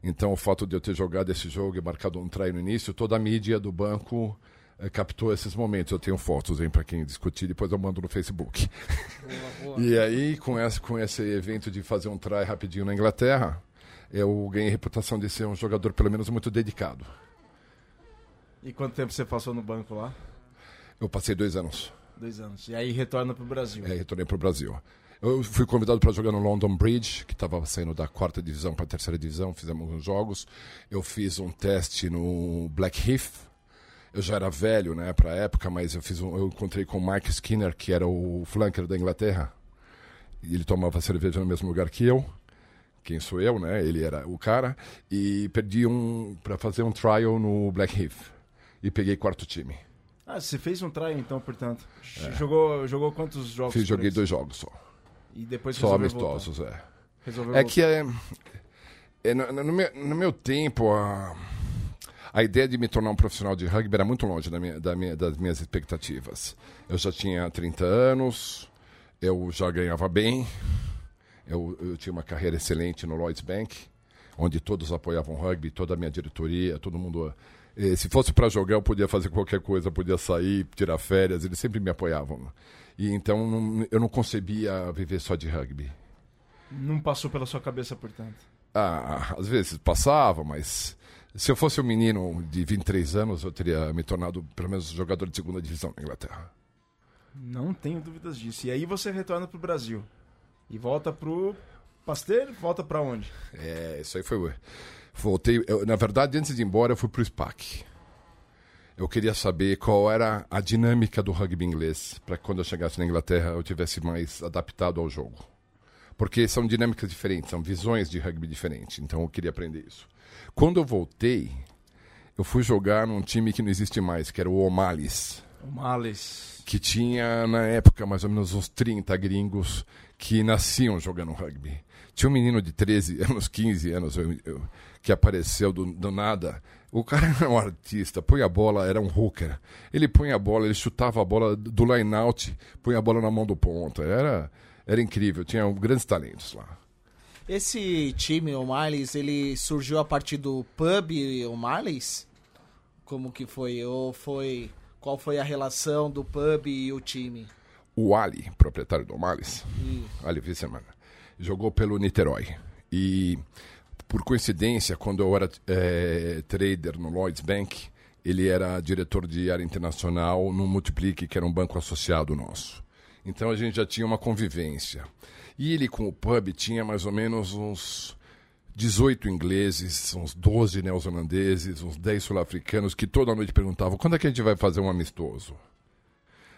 Então o fato de eu ter jogado esse jogo e marcado um try no início, toda a mídia do banco captou esses momentos. Eu tenho fotos para quem discutir, depois eu mando no Facebook. Boa, boa. e aí, com esse, com esse evento de fazer um try rapidinho na Inglaterra, eu ganhei a reputação de ser um jogador pelo menos muito dedicado. E quanto tempo você passou no banco lá? Eu passei dois anos. Dois anos. E aí retorna para o Brasil. É, retornei para o Brasil. Eu fui convidado para jogar no London Bridge, que estava saindo da quarta divisão para a terceira divisão, fizemos uns jogos. Eu fiz um teste no Blackheath. Eu já era velho, né, para a época, mas eu fiz um, eu encontrei com o Mike Skinner, que era o flanker da Inglaterra. E ele tomava cerveja no mesmo lugar que eu. Quem sou eu, né? Ele era o cara e perdi um para fazer um trial no Blackheath e peguei quarto time. Ah, você fez um try então, portanto. É. Jogou, jogou quantos jogos? Fiz, joguei dois jogos só. E depois Só amistosos, voltar. é. Resolveu é voltar. que é, é no, no, meu, no, meu, tempo, a, a ideia de me tornar um profissional de rugby era muito longe da minha, da minha, das minhas expectativas. Eu já tinha 30 anos, eu já ganhava bem, eu, eu tinha uma carreira excelente no Lloyds Bank, onde todos apoiavam rugby, toda a minha diretoria, todo mundo eh, se fosse para jogar, eu podia fazer qualquer coisa, podia sair, tirar férias, eles sempre me apoiavam. E então não, eu não concebia viver só de rugby. Não passou pela sua cabeça, portanto? Ah, às vezes passava, mas se eu fosse um menino de 23 anos, eu teria me tornado pelo menos jogador de segunda divisão na Inglaterra. Não tenho dúvidas disso. E aí você retorna para o Brasil. E volta pro Pasteur, volta para onde? É, isso aí foi Voltei, eu, na verdade, antes de ir embora, eu fui pro SPAC. Eu queria saber qual era a dinâmica do rugby inglês, para quando eu chegasse na Inglaterra eu tivesse mais adaptado ao jogo. Porque são dinâmicas diferentes, são visões de rugby diferentes, então eu queria aprender isso. Quando eu voltei, eu fui jogar num time que não existe mais, que era o O'Malley's. O'Malley's. Que tinha, na época, mais ou menos uns 30 gringos que nasciam jogando rugby. Tinha um menino de 13 anos, 15 anos, eu, eu, que apareceu do, do, nada. O cara era um artista, põe a bola, era um hooker. Ele põe a bola, ele chutava a bola do line-out, põe a bola na mão do ponta. Era, era incrível, tinha grandes talentos lá. Esse time, o Marlins, ele surgiu a partir do pub o Marlins? Como que foi? Ou foi... Qual foi a relação do pub e o time? O Ali, proprietário do Marlins, Ali Wisserman, jogou pelo Niterói. E, por coincidência, quando eu era é, trader no Lloyds Bank, ele era diretor de área internacional no Multiplique, que era um banco associado nosso. Então a gente já tinha uma convivência. E ele com o pub tinha mais ou menos uns 18 ingleses, uns 12 neozelandeses, uns 10 sul-africanos que toda noite perguntavam quando é que a gente vai fazer um amistoso.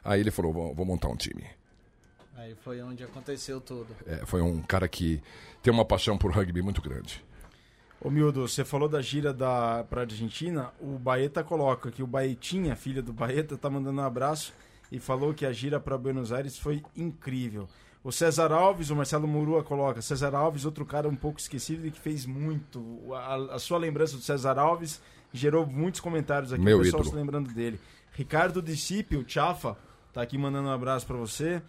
Aí ele falou, vou, vou montar um time. Aí foi onde aconteceu tudo. É, foi um cara que tem uma paixão por rugby muito grande. Ô Mildo, você falou da gira da pra Argentina, o Baeta coloca que o Baetinha, filha do Baeta, tá mandando um abraço e falou que a gira para Buenos Aires foi incrível. O César Alves, o Marcelo Murua coloca. César Alves, outro cara um pouco esquecido e que fez muito. A, a sua lembrança do César Alves gerou muitos comentários aqui, Meu o pessoal ídolo. se lembrando dele. Ricardo Discípio, Chafa, tá aqui mandando um abraço para você.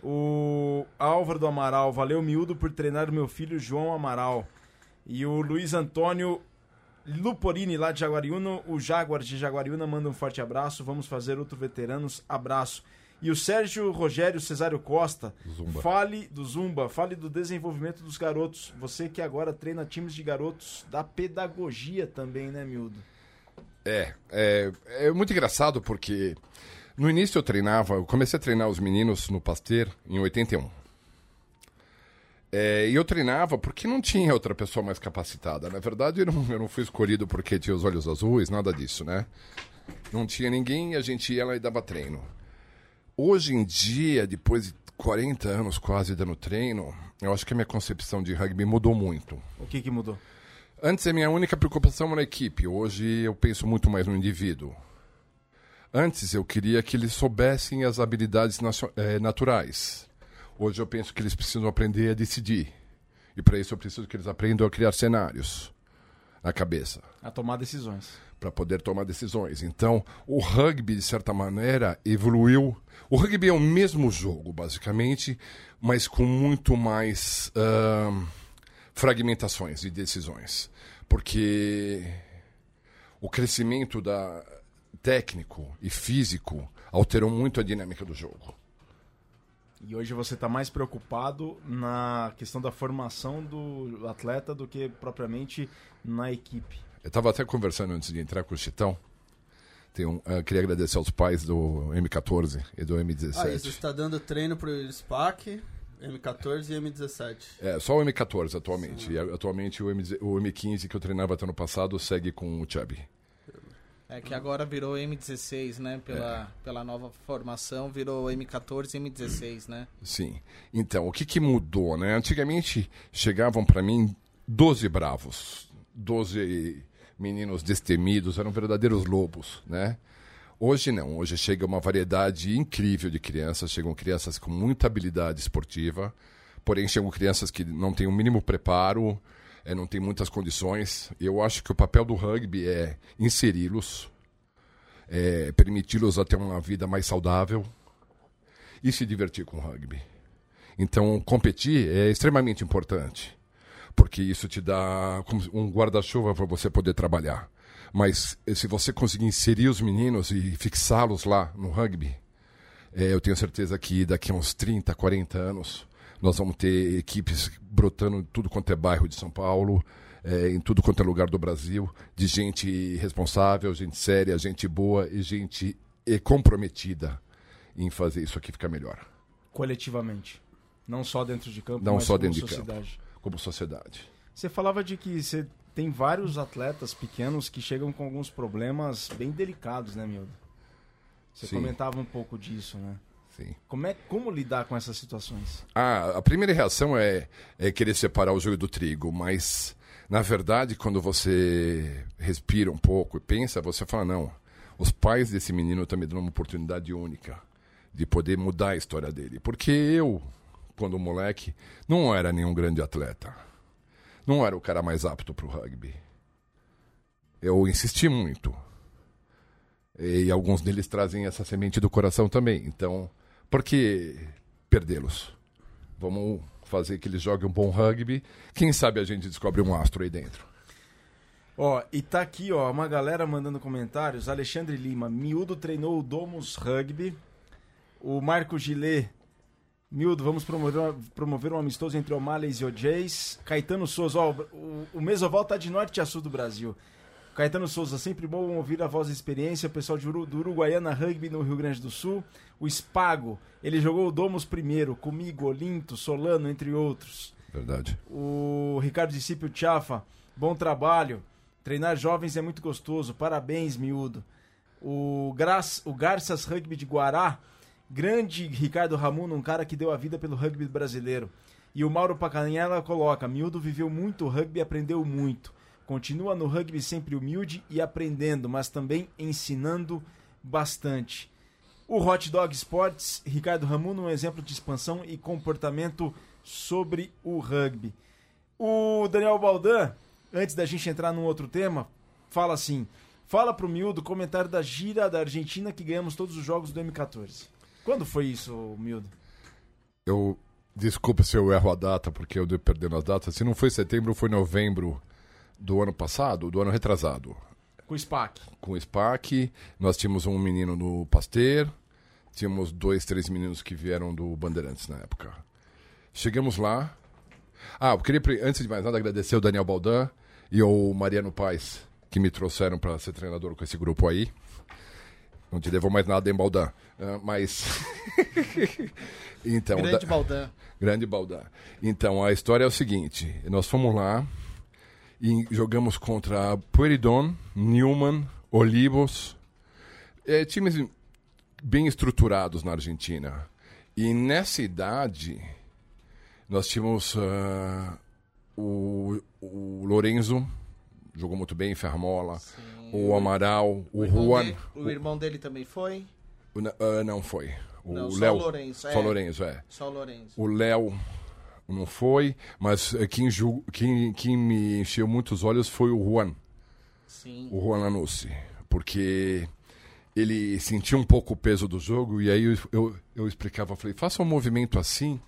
O Álvaro do Amaral, valeu miúdo por treinar o meu filho João Amaral. E o Luiz Antônio Luporini, lá de Jaguariúna, o Jaguar de Jaguariúna, manda um forte abraço. Vamos fazer outro veteranos, abraço. E o Sérgio Rogério Cesário Costa, Zumba. fale do Zumba, fale do desenvolvimento dos garotos. Você que agora treina times de garotos, da pedagogia também, né, miúdo? É, é, é muito engraçado porque no início eu treinava, eu comecei a treinar os meninos no Pasteur em 81. É, e eu treinava porque não tinha outra pessoa mais capacitada. Na verdade, eu não, eu não fui escolhido porque tinha os olhos azuis, nada disso, né? Não tinha ninguém, a gente ia lá e dava treino. Hoje em dia, depois de 40 anos quase dando treino, eu acho que a minha concepção de rugby mudou muito. O que que mudou? Antes a minha única preocupação era a equipe, hoje eu penso muito mais no indivíduo. Antes eu queria que eles soubessem as habilidades eh, naturais. Hoje eu penso que eles precisam aprender a decidir. E para isso eu preciso que eles aprendam a criar cenários na cabeça, A tomar decisões. Para poder tomar decisões. Então, o rugby, de certa maneira, evoluiu. O rugby é o mesmo jogo, basicamente, mas com muito mais ahn, fragmentações de decisões. Porque o crescimento da técnico e físico alterou muito a dinâmica do jogo. E hoje você está mais preocupado na questão da formação do atleta do que propriamente na equipe. Eu estava até conversando antes de entrar com o Chitão. Tem um, eu queria agradecer aos pais do M14 e do M17. Ah, isso está dando treino pro SPAC, M14 e M17. É, só o M14 atualmente. E atualmente o, M, o M15 que eu treinava até ano passado segue com o Chubby. É que agora virou M16, né? Pela, pela nova formação, virou M14 e M16, né? Sim. Então, o que, que mudou, né? Antigamente chegavam para mim 12 bravos, 12 meninos destemidos, eram verdadeiros lobos, né? Hoje não, hoje chega uma variedade incrível de crianças, chegam crianças com muita habilidade esportiva, porém chegam crianças que não têm o mínimo preparo, eh, não têm muitas condições. Eu acho que o papel do rugby é inseri-los, é, permiti-los a ter uma vida mais saudável e se divertir com o rugby. Então, competir é extremamente importante, porque isso te dá como um guarda-chuva para você poder trabalhar. Mas eh, se você conseguir inserir os meninos e fixá-los lá no rugby, eh, eu tenho certeza que daqui a uns 30, 40 anos, nós vamos ter equipes brotando em tudo quanto é bairro de São Paulo, eh, em tudo quanto é lugar do Brasil, de gente responsável, gente séria, gente boa e gente comprometida em fazer isso aqui ficar melhor, Coletivamente. Não só dentro de campo, Não mas só dentro de sociedade. Como sociedade. Você falava de que você tem vários atletas pequenos que chegam com alguns problemas bem delicados, né, Mildo? Você Sim. comentava um pouco disso, né? Sim. Como, é, como lidar com essas situações? Ah, a primeira reação é, é querer separar o joio do trigo, mas na verdade, quando você respira um pouco e pensa, você fala: não, os pais desse menino estão me dando uma oportunidade única de poder mudar a história dele. Porque eu, quando moleque, não era nenhum grande atleta. Não era o cara mais apto para o rugby. Eu insisti muito. E alguns deles trazem essa semente do coração também. Então, por que perdê-los? Vamos fazer que eles joguem um bom rugby. Quem sabe a gente descobre um astro aí dentro. Ó, e tá aqui, ó, uma galera mandando comentários. Alexandre Lima, Miúdo treinou o Domus Rugby. O Marco Gilet, Miúdo, vamos promover, promover um amistoso entre O'Malley e OJs. Caetano Souza, ó, o, o Mesoval tá de norte a sul do Brasil. Caetano Souza, sempre bom ouvir a voz da experiência. O pessoal Uru, do Uruguaiana Rugby no Rio Grande do Sul. O Spago, ele jogou o Domus primeiro, comigo, Olinto, Solano, entre outros. Verdade. O Ricardo Discípio Chafa, bom trabalho. Treinar jovens é muito gostoso. Parabéns, miúdo. O, Gra o Garças Rugby de Guará, grande Ricardo Ramuno, um cara que deu a vida pelo rugby brasileiro. E o Mauro Pacanella coloca: Miúdo viveu muito rugby e aprendeu muito. Continua no rugby sempre humilde e aprendendo, mas também ensinando bastante. O Hot Dog Sports, Ricardo Ramuno, um exemplo de expansão e comportamento sobre o rugby. O Daniel Baldan, antes da gente entrar num outro tema, fala assim: fala pro Miúdo comentário da gira da Argentina que ganhamos todos os jogos do M14. Quando foi isso, Miúdo? Eu Desculpa se eu erro a data, porque eu devo perdendo as datas. Se não foi setembro, foi novembro do ano passado, do ano retrasado. Com o SPAC. Com o SPAC. Nós tínhamos um menino no Pasteur. Tínhamos dois, três meninos que vieram do Bandeirantes na época. Chegamos lá. Ah, eu queria, antes de mais nada, agradecer o Daniel Baldan e o Mariano Paz, que me trouxeram para ser treinador com esse grupo aí. Não te devo mais nada, em Baldan. Uh, mas. então, Grande da... Baldan. Grande Baldan. Então, a história é o seguinte: nós fomos lá e jogamos contra Pueridon, Newman, Olivos, é, times bem estruturados na Argentina. E nessa idade, nós tínhamos uh, o, o Lorenzo, jogou muito bem, Fermola, Sim. O Amaral, o, o Juan. Dele, o irmão dele também foi? Uh, não foi. O não, Léo, só o Lourenço. É. Só Lourenço, é. Só o Lourenço. O Léo não foi, mas eh, quem, quem, quem me encheu muitos olhos foi o Juan. Sim. O Juan Lanussi. Porque ele sentia um pouco o peso do jogo e aí eu, eu, eu explicava, falei, faça um movimento assim,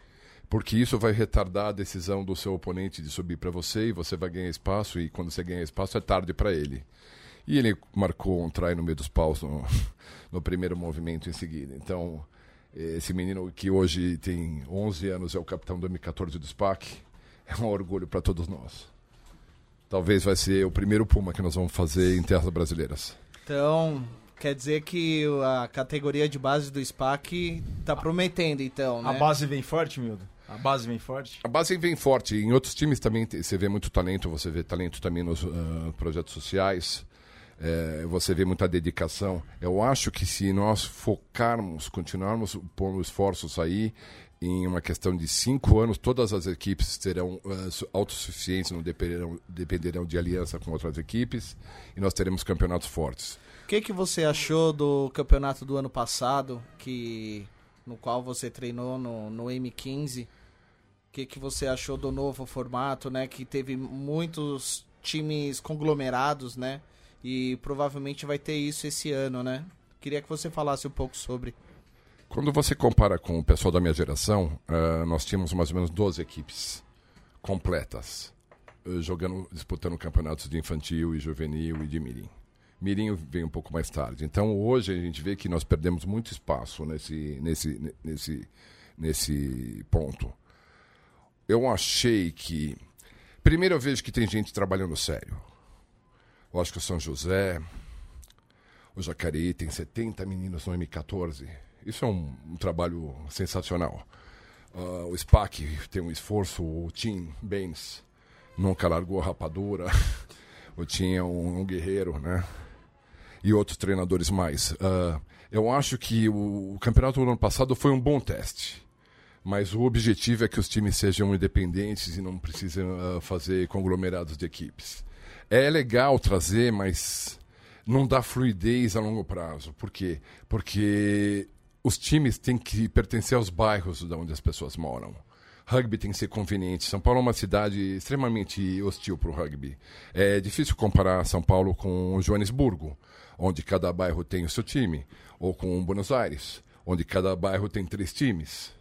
porque isso vai retardar a decisão do seu oponente de subir para você e você vai ganhar espaço e quando você ganha espaço é tarde para ele. E ele marcou um try no meio dos paus no, no primeiro movimento em seguida. Então, esse menino que hoje tem 11 anos é o capitão do M14 do SPAC. É um orgulho para todos nós. Talvez vai ser o primeiro Puma que nós vamos fazer em terras brasileiras. Então, quer dizer que a categoria de base do SPAC está prometendo, então, né? A base vem forte, Mildo? A base vem forte? A base vem forte. Em outros times também você vê muito talento, você vê talento também nos uh, projetos sociais é, você vê muita dedicação. Eu acho que se nós focarmos, continuarmos pondo esforços aí, em uma questão de cinco anos, todas as equipes serão uh, autossuficientes, não dependerão, dependerão de aliança com outras equipes, e nós teremos campeonatos fortes. O que, que você achou do campeonato do ano passado, que no qual você treinou no, no M15? O que, que você achou do novo formato, né? Que teve muitos times conglomerados, né? E provavelmente vai ter isso esse ano, né? Queria que você falasse um pouco sobre. Quando você compara com o pessoal da minha geração, uh, nós tínhamos mais ou menos 12 equipes completas, uh, jogando, disputando campeonatos de infantil e juvenil e de mirim. Mirim veio um pouco mais tarde. Então hoje a gente vê que nós perdemos muito espaço nesse, nesse, nesse, nesse ponto. Eu achei que. Primeiro eu vejo que tem gente trabalhando sério. Lógico que o São José, o Jacareí tem 70 meninos no M14. Isso é um, um trabalho sensacional. Uh, o SPAC tem um esforço, o Tim Baines nunca largou a rapadura. o Tim é um, um, guerreiro, né? E outros treinadores mais. Uh, eu acho que o, o campeonato do ano passado foi um bom teste mas o objetivo é que os times sejam independentes e não precisem uh, fazer conglomerados de equipes. É legal trazer, mas não dá fluidez a longo prazo. Por quê? Porque os times têm que pertencer aos bairros de onde as pessoas moram. Rugby tem que ser conveniente. São Paulo é uma cidade extremamente hostil para o rugby. É difícil comparar São Paulo com Joanesburgo, onde cada bairro tem o seu time, ou com Buenos Aires, onde cada bairro tem três times.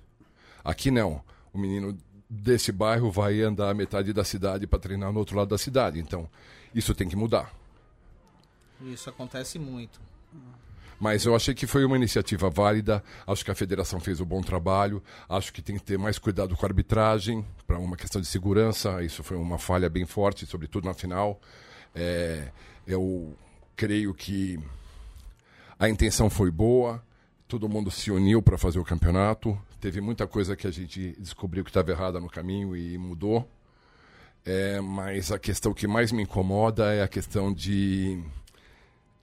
Aqui não. O menino desse bairro vai andar a metade da cidade para treinar no outro lado da cidade. Então, isso tem que mudar. Isso acontece muito. Mas eu achei que foi uma iniciativa válida. Acho que a federação fez um bom trabalho. Acho que tem que ter mais cuidado com a arbitragem, para uma questão de segurança. Isso foi uma falha bem forte, sobretudo na final. É, eu creio que a intenção foi boa, todo mundo se uniu para fazer o campeonato. Teve muita coisa que a gente descobriu que estava errada no caminho e mudou. É, mas a questão que mais me incomoda é a questão de,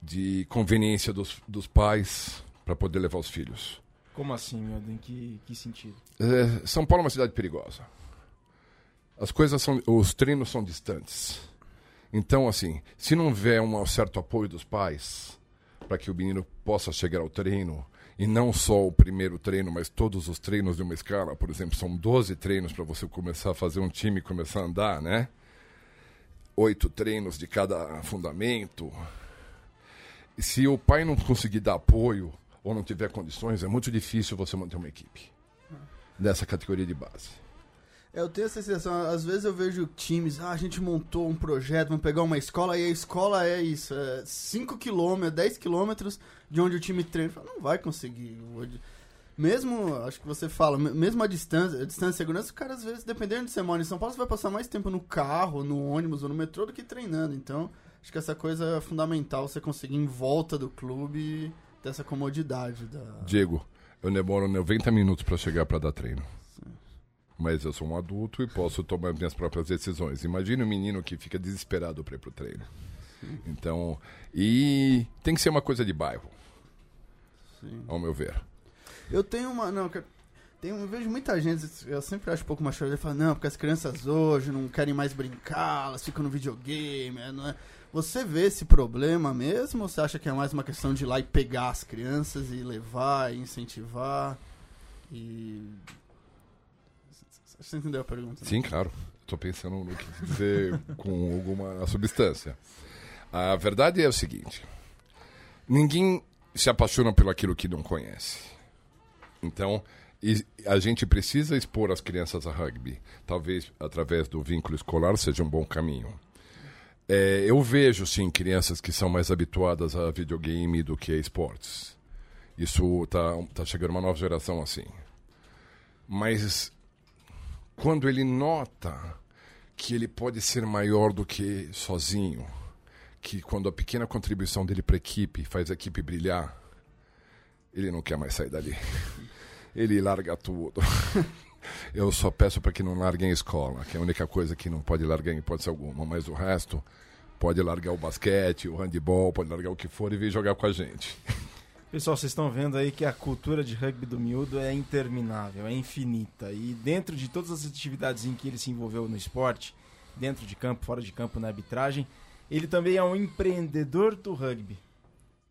de conveniência dos, dos pais para poder levar os filhos. Como assim, meu? Em que, que sentido? É, São Paulo é uma cidade perigosa. As coisas são, os treinos são distantes. Então, assim, se não houver um certo apoio dos pais para que o menino possa chegar ao treino, e não só o primeiro treino, mas todos os treinos de uma escala, por exemplo, são 12 treinos para você começar a fazer um time e começar a andar, né? Oito treinos de cada fundamento. E se o pai não conseguir dar apoio ou não tiver condições, é muito difícil você manter uma equipe dessa categoria de base. Eu tenho essa sensação, às vezes eu vejo times, ah, a gente montou um projeto, vamos pegar uma escola, e a escola é isso, é 5 km, 10 km de onde o time treina. Não vai conseguir. Mesmo, acho que você fala, mesmo a distância, a distância de segurança, os caras, às vezes, dependendo de mora em São Paulo, você vai passar mais tempo no carro, no ônibus ou no metrô do que treinando. Então, acho que essa coisa é fundamental, você conseguir em volta do clube ter essa comodidade. Da... Diego, eu demoro 90 minutos para chegar para dar treino mas eu sou um adulto e posso tomar minhas próprias decisões. Imagine um menino que fica desesperado para ir pro treino. Sim. Então, e tem que ser uma coisa de bairro. Sim. Ao meu ver. Eu tenho uma, não, tem, eu vejo muita gente, eu sempre acho um pouco mais chorada, fala, não, porque as crianças hoje não querem mais brincar, elas ficam no videogame, não é? Você vê esse problema mesmo ou você acha que é mais uma questão de ir lá e pegar as crianças e levar, e incentivar? E você entendeu a pergunta? Né? Sim, claro. Estou pensando no que dizer com alguma substância. A verdade é o seguinte: ninguém se apaixona pelo aquilo que não conhece. Então, a gente precisa expor as crianças a rugby. Talvez através do vínculo escolar seja um bom caminho. É, eu vejo, sim, crianças que são mais habituadas a videogame do que a esportes. Isso está tá chegando uma nova geração assim. Mas quando ele nota que ele pode ser maior do que sozinho, que quando a pequena contribuição dele para a equipe faz a equipe brilhar, ele não quer mais sair dali. Ele larga tudo. Eu só peço para que não larguem a escola, que é a única coisa que não pode largar em hipótese alguma, mas o resto pode largar o basquete, o handebol, pode largar o que for e vir jogar com a gente. Pessoal, vocês estão vendo aí que a cultura de rugby do miúdo é interminável, é infinita. E dentro de todas as atividades em que ele se envolveu no esporte, dentro de campo, fora de campo, na arbitragem, ele também é um empreendedor do rugby,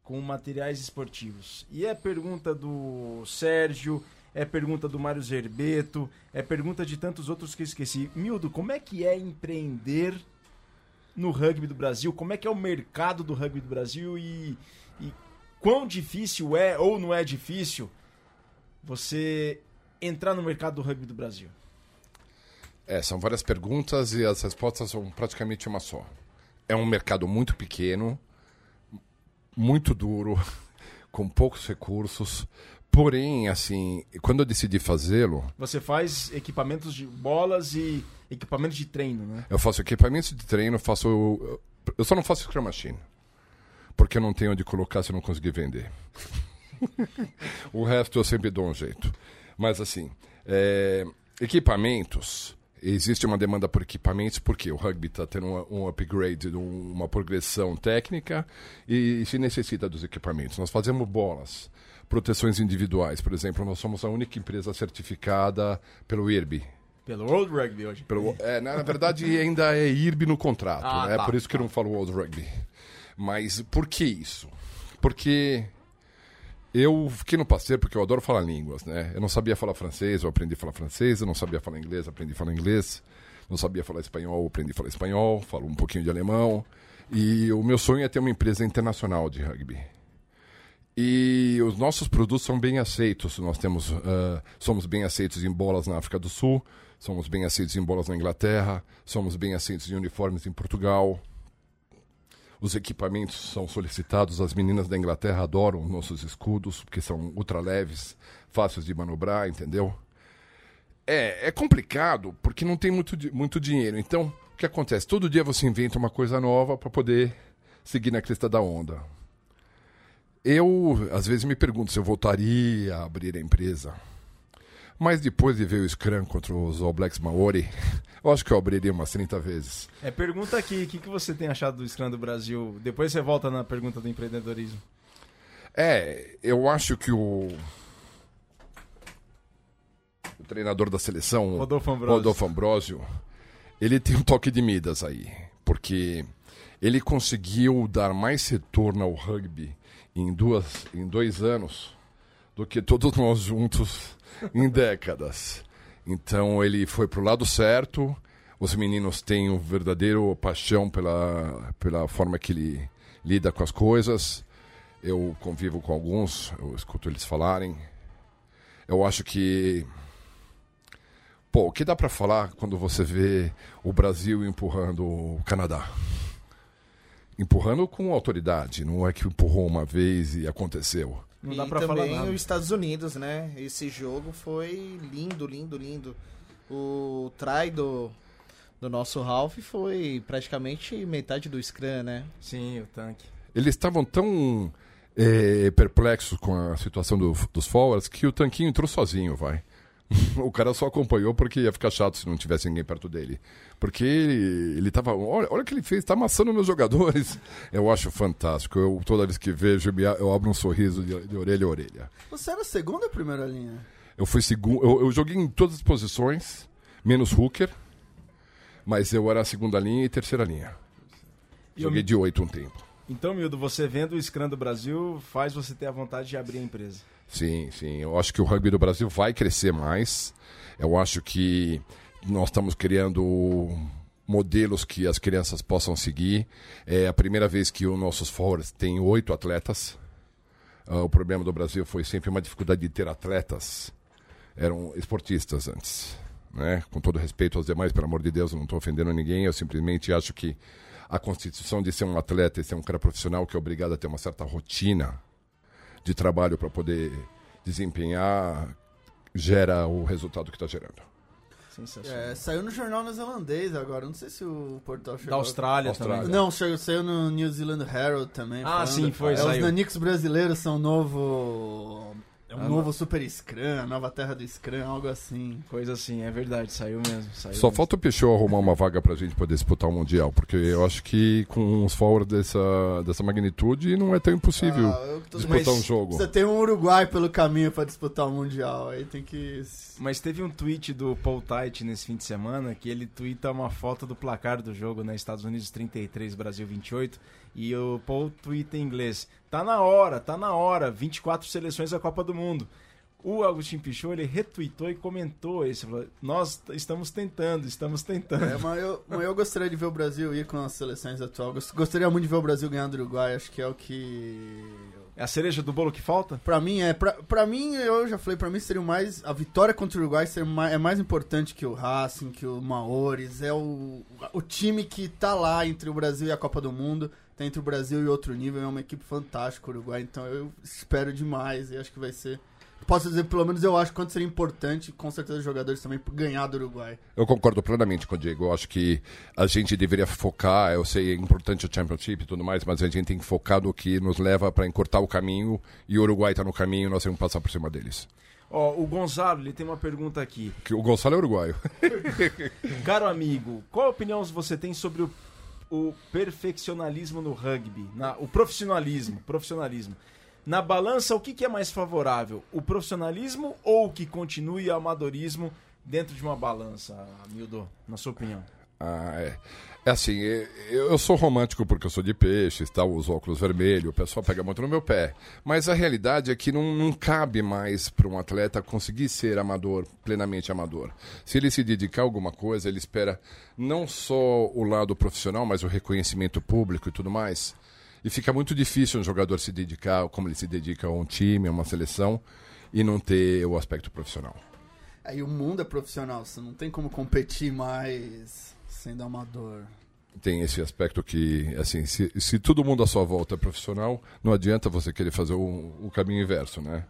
com materiais esportivos. E é pergunta do Sérgio, é pergunta do Mário Zerbeto, é pergunta de tantos outros que eu esqueci. Mildo, como é que é empreender no rugby do Brasil? Como é que é o mercado do rugby do Brasil e, e quão difícil é ou não é difícil você entrar no mercado do rugby do Brasil? É, são várias perguntas e as respostas são praticamente uma só. É um mercado muito pequeno, muito duro, com poucos recursos. Porém, assim, quando eu decidi fazê-lo. Você faz equipamentos de bolas e equipamentos de treino, né? Eu faço equipamentos de treino, faço. Eu só não faço Scrum Machine porque eu não tenho onde colocar se eu não conseguir vender. o resto eu sempre dou um jeito. Mas assim, é, equipamentos, existe uma demanda por equipamentos porque o rugby está tendo um, um upgrade, um, uma progressão técnica e, e se necessita dos equipamentos. Nós fazemos bolas, proteções individuais, por exemplo, nós somos a única empresa certificada pelo IRB, pelo World Rugby hoje. Pelo, é, na, verdade, ainda é IRB no contrato. Ah, né? tá, por isso que eu não falo World Rugby. Mas por que isso? Porque eu fiquei no parceiro porque eu adoro falar línguas, né? Eu não sabia falar francês, eu aprendi a falar francês, eu não sabia falar inglês, aprendi a falar inglês. Não sabia falar espanhol, aprendi a falar espanhol, falo um pouquinho de alemão. E o meu sonho é ter uma empresa internacional de rugby. E os nossos produtos são bem aceitos. Nós temos, uh, somos bem aceitos em bolas na África do Sul, somos bem aceitos em bolas na Inglaterra, somos bem aceitos em uniformes em Portugal. Os equipamentos são solicitados, as meninas da Inglaterra adoram nossos escudos, porque são ultra leves, fáceis de manobrar, entendeu? É, é complicado porque não tem muito, muito dinheiro. Então, que acontece? Todo dia você inventa uma coisa nova para poder seguir na crista da onda. Eu, às vezes, me pergunto se eu voltaria a abrir a empresa. Mas depois de ver o Scrum contra os All Blacks Maori, eu acho que eu abriria umas 30 vezes. É, pergunta aqui, o que, que você tem achado do Scrum do Brasil? Depois você volta na pergunta do empreendedorismo. É, eu acho que o, o treinador da seleção, Rodolfo Ambrosio. Rodolfo Ambrosio, ele tem um toque de Midas aí, porque ele conseguiu dar mais retorno ao rugby em, duas, em dois anos do que todos nós juntos em décadas. Então ele foi para o lado certo. Os meninos têm um verdadeiro paixão pela, pela forma que ele lida com as coisas. Eu convivo com alguns, eu escuto eles falarem. Eu acho que Pô, o que dá para falar quando você vê o Brasil empurrando o Canadá? Empurrando com autoridade, não é que empurrou uma vez e aconteceu. Não dá para falar nada. os Estados Unidos, né? Esse jogo foi lindo, lindo, lindo. O try do, do nosso Ralph foi praticamente metade do Scrum, né? Sim, o tanque. Eles estavam tão é, perplexos com a situação do, dos forwards que o tanquinho entrou sozinho, vai. o cara só acompanhou porque ia ficar chato se não tivesse ninguém perto dele. Porque ele, ele tava. Olha, olha o que ele fez, tá amassando meus jogadores. Eu acho fantástico. Eu, toda vez que vejo, eu abro um sorriso de, de orelha a orelha. Você era segunda ou primeira linha? Eu fui segundo. Eu, eu, joguei em todas as posições, menos hooker. Mas eu era a segunda linha e terceira linha. Joguei de oito um tempo. Então, Mildo, você vendo o Scrum do Brasil faz você ter a vontade de abrir a empresa. Sim, sim. Eu acho que o rugby do Brasil vai crescer mais. Eu acho que nós estamos criando modelos que as crianças possam seguir. É a primeira vez que os nossos forwards têm oito atletas. Uh, o problema do Brasil foi sempre uma dificuldade de ter atletas. Eram esportistas antes. Né? Com todo respeito aos demais, pelo amor de Deus, não estou ofendendo ninguém. Eu simplesmente acho que a constituição de ser um atleta e ser um cara profissional que é obrigado a ter uma certa rotina de trabalho para poder desempenhar gera o resultado que está gerando. É, saiu no jornal neozelandês agora, não sei se o portal chegou. Da Austrália, Austrália. também. Não, saiu, saiu no New Zealand Herald também. Ah, falando, sim, foi. É, saiu. Os Nanics brasileiros são novo é um ah, novo Super Scrum, nova terra do Scrum, algo assim. Coisa assim, é verdade, saiu mesmo. Saiu Só mesmo. falta o Peixoto arrumar uma vaga pra gente poder disputar o Mundial, porque eu acho que com uns forwards dessa, dessa magnitude não é tão impossível ah, disputar Mas um jogo. Você tem um Uruguai pelo caminho para disputar o Mundial, aí tem que... Mas teve um tweet do Paul Tite nesse fim de semana que ele twitta uma foto do placar do jogo, né? Estados Unidos 33, Brasil 28, e o Paul twitta em inglês, tá na hora, tá na hora, 24 seleções da Copa do Mundo o Agostinho Pichot ele retweetou e comentou isso. Falou, Nós estamos tentando, estamos tentando. É, mas, eu, mas eu gostaria de ver o Brasil ir com as seleções atuais. Gostaria muito de ver o Brasil ganhar do Uruguai. Acho que é o que. É a cereja do bolo que falta? Pra mim, é. Pra, pra mim, eu já falei, pra mim seria mais. A vitória contra o Uruguai seria mais, é mais importante que o Racing, que o Maores. É o, o time que tá lá entre o Brasil e a Copa do Mundo. Tá entre o Brasil e outro nível. É uma equipe fantástica o Uruguai. Então eu espero demais e acho que vai ser posso dizer, pelo menos eu acho quanto seria importante, com certeza, os jogadores também ganhar do Uruguai. Eu concordo plenamente com o Diego. Eu acho que a gente deveria focar, eu sei, é importante o Championship e tudo mais, mas a gente tem que focar no que nos leva para encurtar o caminho e o Uruguai está no caminho, nós temos que passar por cima deles. Ó, oh, o Gonzalo, ele tem uma pergunta aqui. Que o Gonzalo é uruguaio. Caro amigo, qual opinião você tem sobre o, o perfeccionalismo no rugby? Na, o profissionalismo, profissionalismo. Na balança, o que, que é mais favorável? O profissionalismo ou que continue o amadorismo dentro de uma balança, Mildo, na sua opinião? Ah, é. É assim, eu sou romântico porque eu sou de peixe, tá, os óculos vermelhos, o pessoal pega muito no meu pé. Mas a realidade é que não, não cabe mais para um atleta conseguir ser amador, plenamente amador. Se ele se dedicar a alguma coisa, ele espera não só o lado profissional, mas o reconhecimento público e tudo mais. E fica muito difícil um jogador se dedicar como ele se dedica a um time, a uma seleção, e não ter o aspecto profissional. Aí o mundo é profissional, você não tem como competir mais sendo amador. Tem esse aspecto que, assim, se, se todo mundo à sua volta é profissional, não adianta você querer fazer o, o caminho inverso, né?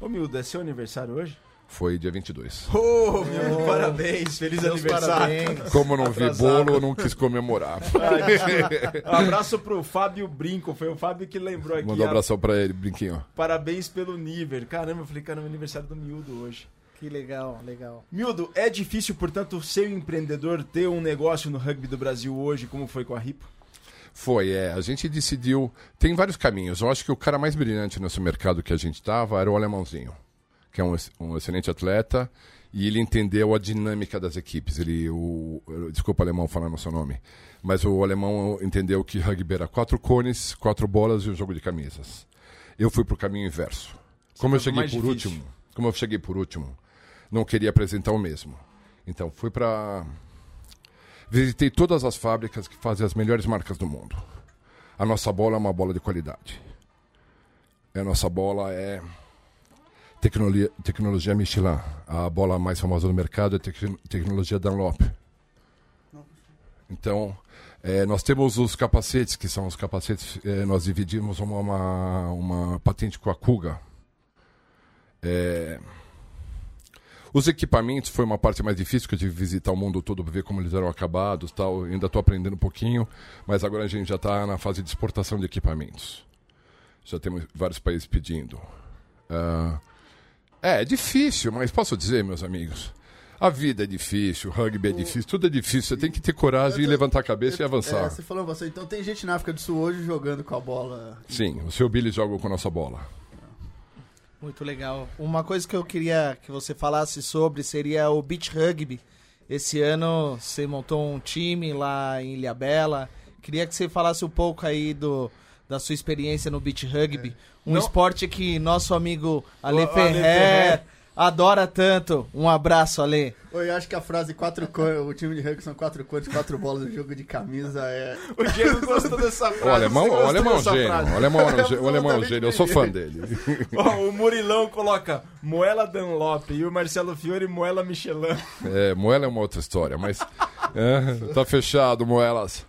Ô Mildo, é seu aniversário hoje? Foi dia 22. Ô, oh, meu, oh, parabéns, feliz Deus aniversário. Parabéns. Como não vi bolo, eu não quis comemorar. um abraço pro Fábio Brinco, foi o Fábio que lembrou aqui. Mandou um abração pra ele, Brinquinho. Parabéns pelo nível. Caramba, eu falei, caramba, aniversário do Miúdo hoje. Que legal, legal. Miúdo, é difícil, portanto, ser um empreendedor, ter um negócio no rugby do Brasil hoje, como foi com a Ripo? Foi, é. A gente decidiu. Tem vários caminhos. Eu acho que o cara mais brilhante nesse mercado que a gente estava era o alemãozinho que é um, um excelente atleta, e ele entendeu a dinâmica das equipes. Ele, o, desculpa, alemão, falando o seu nome, mas o alemão entendeu que rugby era quatro cones, quatro bolas e um jogo de camisas. Eu fui para o caminho inverso. Como eu cheguei por difícil. último, como eu cheguei por último, não queria apresentar o mesmo. Então fui para visitei todas as fábricas que fazem as melhores marcas do mundo. A nossa bola é uma bola de qualidade. A nossa bola é Tecnologia, tecnologia Michelin. A bola mais famosa do mercado é tec tecnologia Dunlop. Então, é, nós temos os capacetes, que são os capacetes, é, nós dividimos uma, uma, uma, patente com a Kuga. É, os equipamentos foi uma parte mais difícil, que eu tive que visitar o mundo todo para ver como eles eram acabados tal. ainda estou aprendendo um pouquinho, mas agora a gente já está na fase de exportação de equipamentos. Já temos vários países pedindo. Uh, é, é difícil, mas posso dizer, meus amigos, a vida é difícil, o rugby é difícil, tudo é difícil. Você tem que ter coragem e levantar a cabeça eu... e avançar. É, você falou você, então tem gente na África do Sul hoje jogando com a bola. Sim, o seu Billy joga com a nossa bola. Muito legal. Uma coisa que eu queria que você falasse sobre seria o beach rugby. Esse ano você montou um time lá em Ilhabela. Queria que você falasse um pouco aí do, da sua experiência no beach rugby. É. Um Não... esporte que nosso amigo Ale, Ferrer, Ferrer adora tanto. Um abraço, Ale. Eu acho que a frase quatro cores, o time de rugby são quatro cores, quatro bolas, o jogo de camisa é. O Diego gostou dessa frase. O alemão, o alemão é gênio. O alemão, o alemão é gênio. Eu sou fã dele. Oh, o Murilão coloca Moela Dunlop e o Marcelo Fiore Moela Michelin. É, Moela é uma outra história, mas. É, tá fechado, Moelas.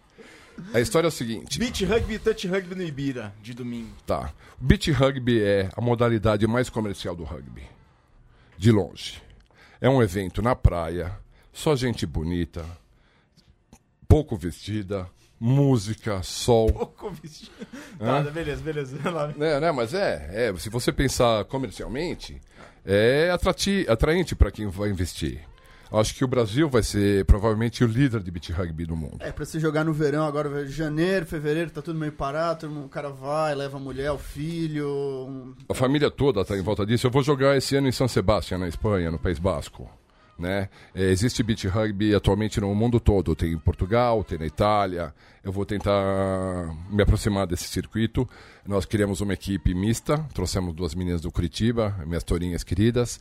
A história é o seguinte: Beach Rugby e Touch Rugby no Ibira, de domingo. Tá. Beach Rugby é a modalidade mais comercial do rugby. De longe. É um evento na praia, só gente bonita, pouco vestida, música, sol. Pouco vestida. Tá, beleza, beleza. É, né, mas é, é, se você pensar comercialmente, é atrati atraente para quem vai investir. Acho que o Brasil vai ser provavelmente o líder de beach rugby do mundo. É, pra se jogar no verão, agora janeiro, fevereiro, tá tudo meio parado, o cara vai, leva a mulher, o filho. Um... A família toda tá em volta disso. Eu vou jogar esse ano em São Sebastião, na Espanha, no País Basco. Né? É, existe beach rugby atualmente no mundo todo. Tem em Portugal, tem na Itália. Eu vou tentar me aproximar desse circuito. Nós criamos uma equipe mista, trouxemos duas meninas do Curitiba, minhas tourinhas queridas.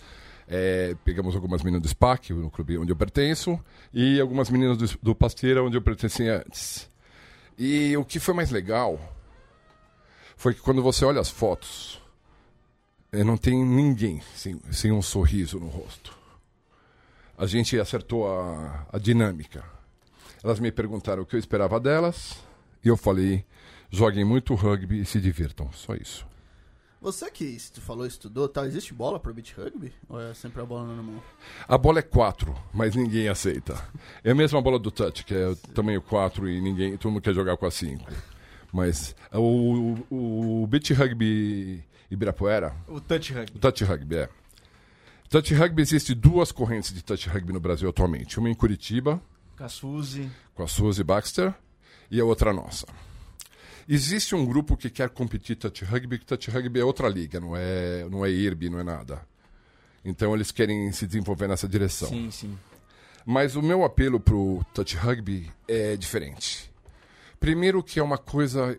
É, pegamos algumas meninas do SPAC, no clube onde eu pertenço, e algumas meninas do, do Pasteira, onde eu pertencia antes. E o que foi mais legal foi que quando você olha as fotos, é, não tem ninguém sem, sem um sorriso no rosto. A gente acertou a, a dinâmica. Elas me perguntaram o que eu esperava delas, e eu falei: joguem muito rugby e se divirtam. Só isso. Você que tu falou, estudou, tá? Existe bola pro beach rugby? Ou é sempre a bola na mão? A bola é 4, mas ninguém aceita. É a mesma bola do touch, que é tamanho 4 e ninguém, todo mundo quer jogar com a 5. Mas o, o, o beach rugby Ibirapuera... O touch rugby. O touch rugby, é. Touch rugby, existe duas correntes de touch rugby no Brasil atualmente. Uma em Curitiba... Com a Suzy. Com a Suzy Baxter. E a outra nossa. Existe um grupo que quer competir touch rugby, que touch rugby é outra liga, não é, não é IRB, não é nada. Então eles querem se desenvolver nessa direção. Sim, sim. Mas o meu apelo pro touch rugby é diferente. Primeiro que é uma coisa,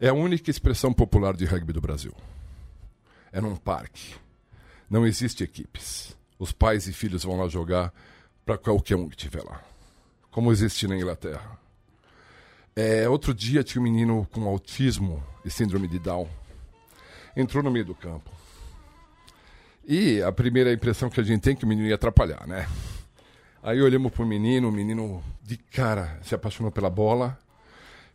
é a única expressão popular de rugby do Brasil. É num parque. Não existe equipes. Os pais e filhos vão lá jogar para qualquer um que estiver lá. Como existe na Inglaterra. É, outro dia tinha um menino com autismo e síndrome de Down. Entrou no meio do campo. E a primeira impressão que a gente tem é que o menino ia atrapalhar, né? Aí olhamos pro menino, o menino de cara se apaixonou pela bola.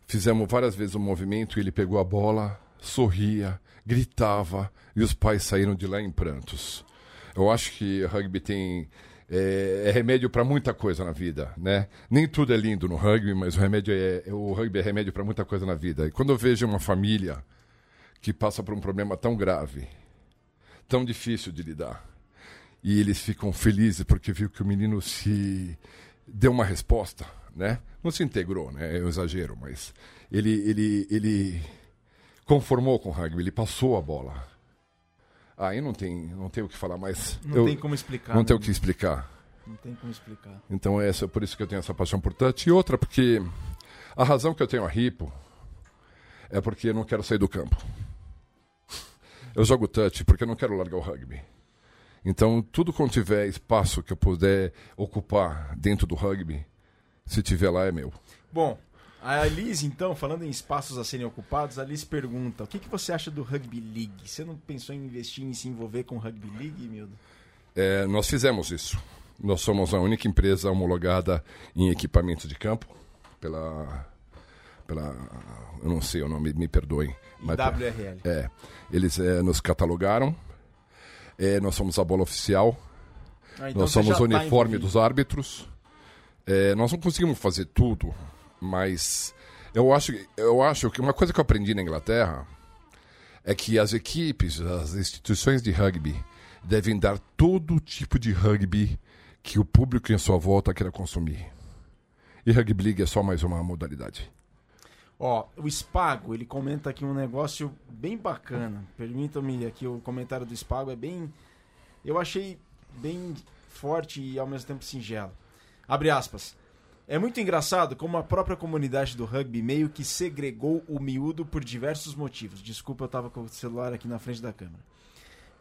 Fizemos várias vezes o um movimento, ele pegou a bola, sorria, gritava e os pais saíram de lá em prantos. Eu acho que rugby tem é, é remédio para muita coisa na vida, né? Nem tudo é lindo no rugby, mas o remédio é, o rugby é remédio para muita coisa na vida. E quando eu vejo uma família que passa por um problema tão grave, tão difícil de lidar, e eles ficam felizes porque viu que o menino se deu uma resposta, né? Não se integrou, né? É um exagero, mas ele ele ele conformou com o rugby, ele passou a bola. Aí não tem, não tem o que falar mais. Não eu, tem como explicar. Não né? tem o que explicar. Não tem como explicar. Então é essa, por isso que eu tenho essa paixão por touch. E outra, porque a razão que eu tenho a Ripo é porque eu não quero sair do campo. Eu jogo touch porque eu não quero largar o rugby. Então, tudo quando tiver espaço que eu puder ocupar dentro do rugby, se tiver lá, é meu. Bom, a Alice, então, falando em espaços a serem ocupados, a Alice pergunta: o que, que você acha do Rugby League? Você não pensou em investir em se envolver com o Rugby League, Mildo? É, nós fizemos isso. Nós somos a única empresa homologada em equipamentos de campo pela. pela eu não sei o nome, me perdoem. Mas, WRL. É. Eles é, nos catalogaram é, nós somos a bola oficial. Ah, então nós somos o tá uniforme tá dos árbitros. É, nós não conseguimos fazer tudo, mas eu acho, eu acho que uma coisa que eu aprendi na Inglaterra é que as equipes, as instituições de rugby devem dar todo tipo de rugby que o público em sua volta queira consumir. E Rugby League é só mais uma modalidade. Ó, o Spago, ele comenta aqui um negócio bem bacana. Permitam-me aqui o comentário do Spago, é bem. Eu achei bem forte e ao mesmo tempo singelo. Abre aspas. É muito engraçado como a própria comunidade do rugby meio que segregou o miúdo por diversos motivos. Desculpa, eu tava com o celular aqui na frente da câmera.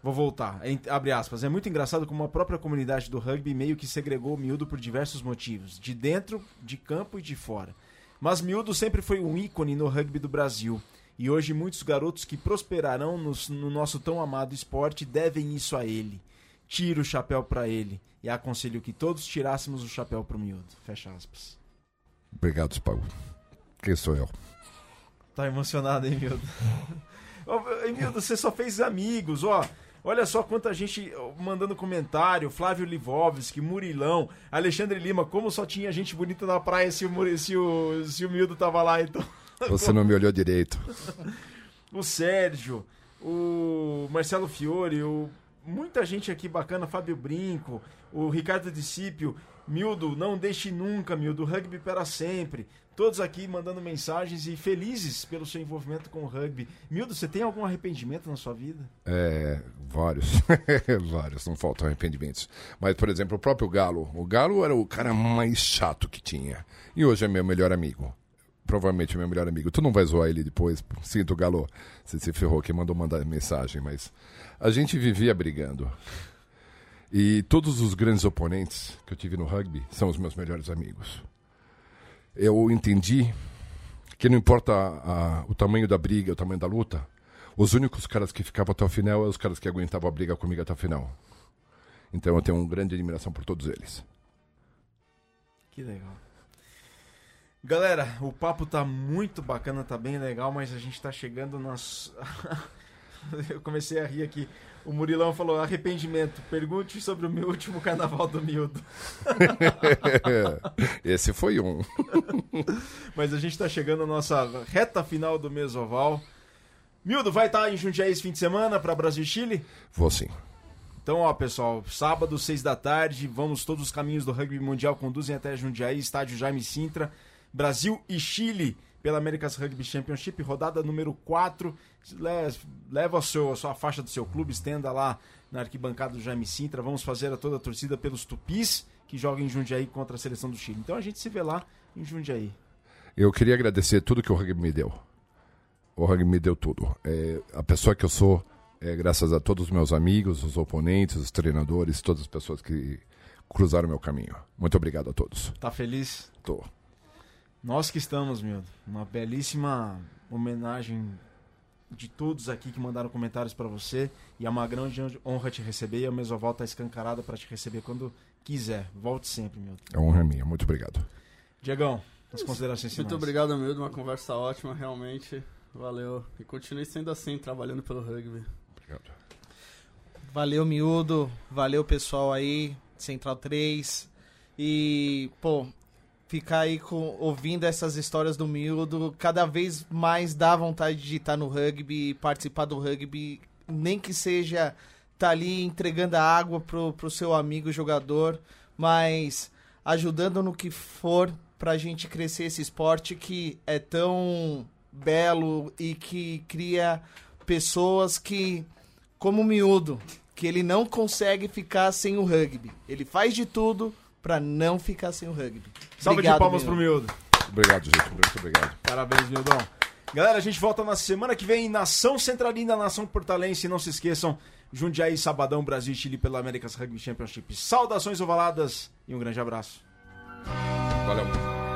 Vou voltar. Abre aspas. É muito engraçado como a própria comunidade do rugby meio que segregou o miúdo por diversos motivos. De dentro, de campo e de fora. Mas Miúdo sempre foi um ícone no rugby do Brasil. E hoje muitos garotos que prosperarão no nosso tão amado esporte devem isso a ele. Tiro o chapéu para ele. E aconselho que todos tirássemos o chapéu pro Miúdo. Fecha aspas. Obrigado, Spago. Quem sou eu? Tá emocionado, hein, Miúdo? Miúdo, você só fez amigos, ó. Olha só quanta gente mandando comentário. Flávio Livovski, Murilão, Alexandre Lima. Como só tinha gente bonita na praia se o, se o, se o Mildo tava lá, então. Você não me olhou direito. o Sérgio, o Marcelo Fiore, o, muita gente aqui bacana, Fábio Brinco, o Ricardo Discípio. Mildo, não deixe nunca, Mildo. Rugby para sempre todos aqui mandando mensagens e felizes pelo seu envolvimento com o rugby. Mildo, você tem algum arrependimento na sua vida? É, vários. vários, não faltam arrependimentos. Mas, por exemplo, o próprio Galo. O Galo era o cara mais chato que tinha. E hoje é meu melhor amigo. Provavelmente meu melhor amigo. Tu não vai zoar ele depois. Sinto, Galo. Você se ferrou que mandou mandar mensagem, mas a gente vivia brigando. E todos os grandes oponentes que eu tive no rugby são os meus melhores amigos eu entendi que não importa a, a, o tamanho da briga, o tamanho da luta, os únicos caras que ficavam até o final eram os caras que aguentavam a briga comigo até o final. Então eu tenho uma grande admiração por todos eles. Que legal. Galera, o papo tá muito bacana, tá bem legal, mas a gente tá chegando nas. eu comecei a rir aqui. O Murilão falou: arrependimento. Pergunte sobre o meu último carnaval do miúdo. Esse foi um. Mas a gente está chegando à nossa reta final do Mesoval. Miúdo, vai estar tá em Jundiaí esse fim de semana para Brasil e Chile? Vou sim. Então, ó, pessoal, sábado, seis da tarde, vamos todos os caminhos do rugby mundial conduzem até Jundiaí, estádio Jaime Sintra, Brasil e Chile pela America's Rugby Championship, rodada número 4. Leva a, seu, a sua faixa do seu clube, estenda lá na arquibancada do Jaime Sintra. Vamos fazer a toda a torcida pelos tupis que jogam em Jundiaí contra a seleção do Chile. Então a gente se vê lá em Jundiaí. Eu queria agradecer tudo que o rugby me deu. O rugby me deu tudo. É, a pessoa que eu sou, é, graças a todos os meus amigos, os oponentes, os treinadores, todas as pessoas que cruzaram meu caminho. Muito obrigado a todos. Tá feliz? Tô. Nós que estamos, meu. Uma belíssima homenagem de todos aqui que mandaram comentários para você. E é uma grande honra te receber. E a Mesoval tá escancarada para te receber quando quiser. Volte sempre, meu. É honra minha. Muito obrigado. Diegão, as considerações finais. Muito obrigado, meu. Uma conversa ótima, realmente. Valeu. E continue sendo assim, trabalhando pelo rugby. Obrigado. Valeu, miúdo. Valeu, pessoal aí. Central 3. E, pô, ficar aí com, ouvindo essas histórias do miúdo, cada vez mais dá vontade de estar no rugby, participar do rugby, nem que seja tá ali entregando a água pro, pro seu amigo jogador, mas ajudando no que for pra gente crescer esse esporte que é tão belo e que cria pessoas que, como o miúdo, que ele não consegue ficar sem o rugby. Ele faz de tudo para não ficar sem o rugby. Salve Obrigado, de palmas miúdo. pro miúdo. Obrigado, gente. Muito obrigado. Parabéns, Mildão. Galera, a gente volta na semana que vem, Nação Centralina, Nação Portalense. Não se esqueçam, Jundiaí, Sabadão, Brasil e Chile pela Américas Rugby Championship. Saudações ovaladas e um grande abraço. Valeu.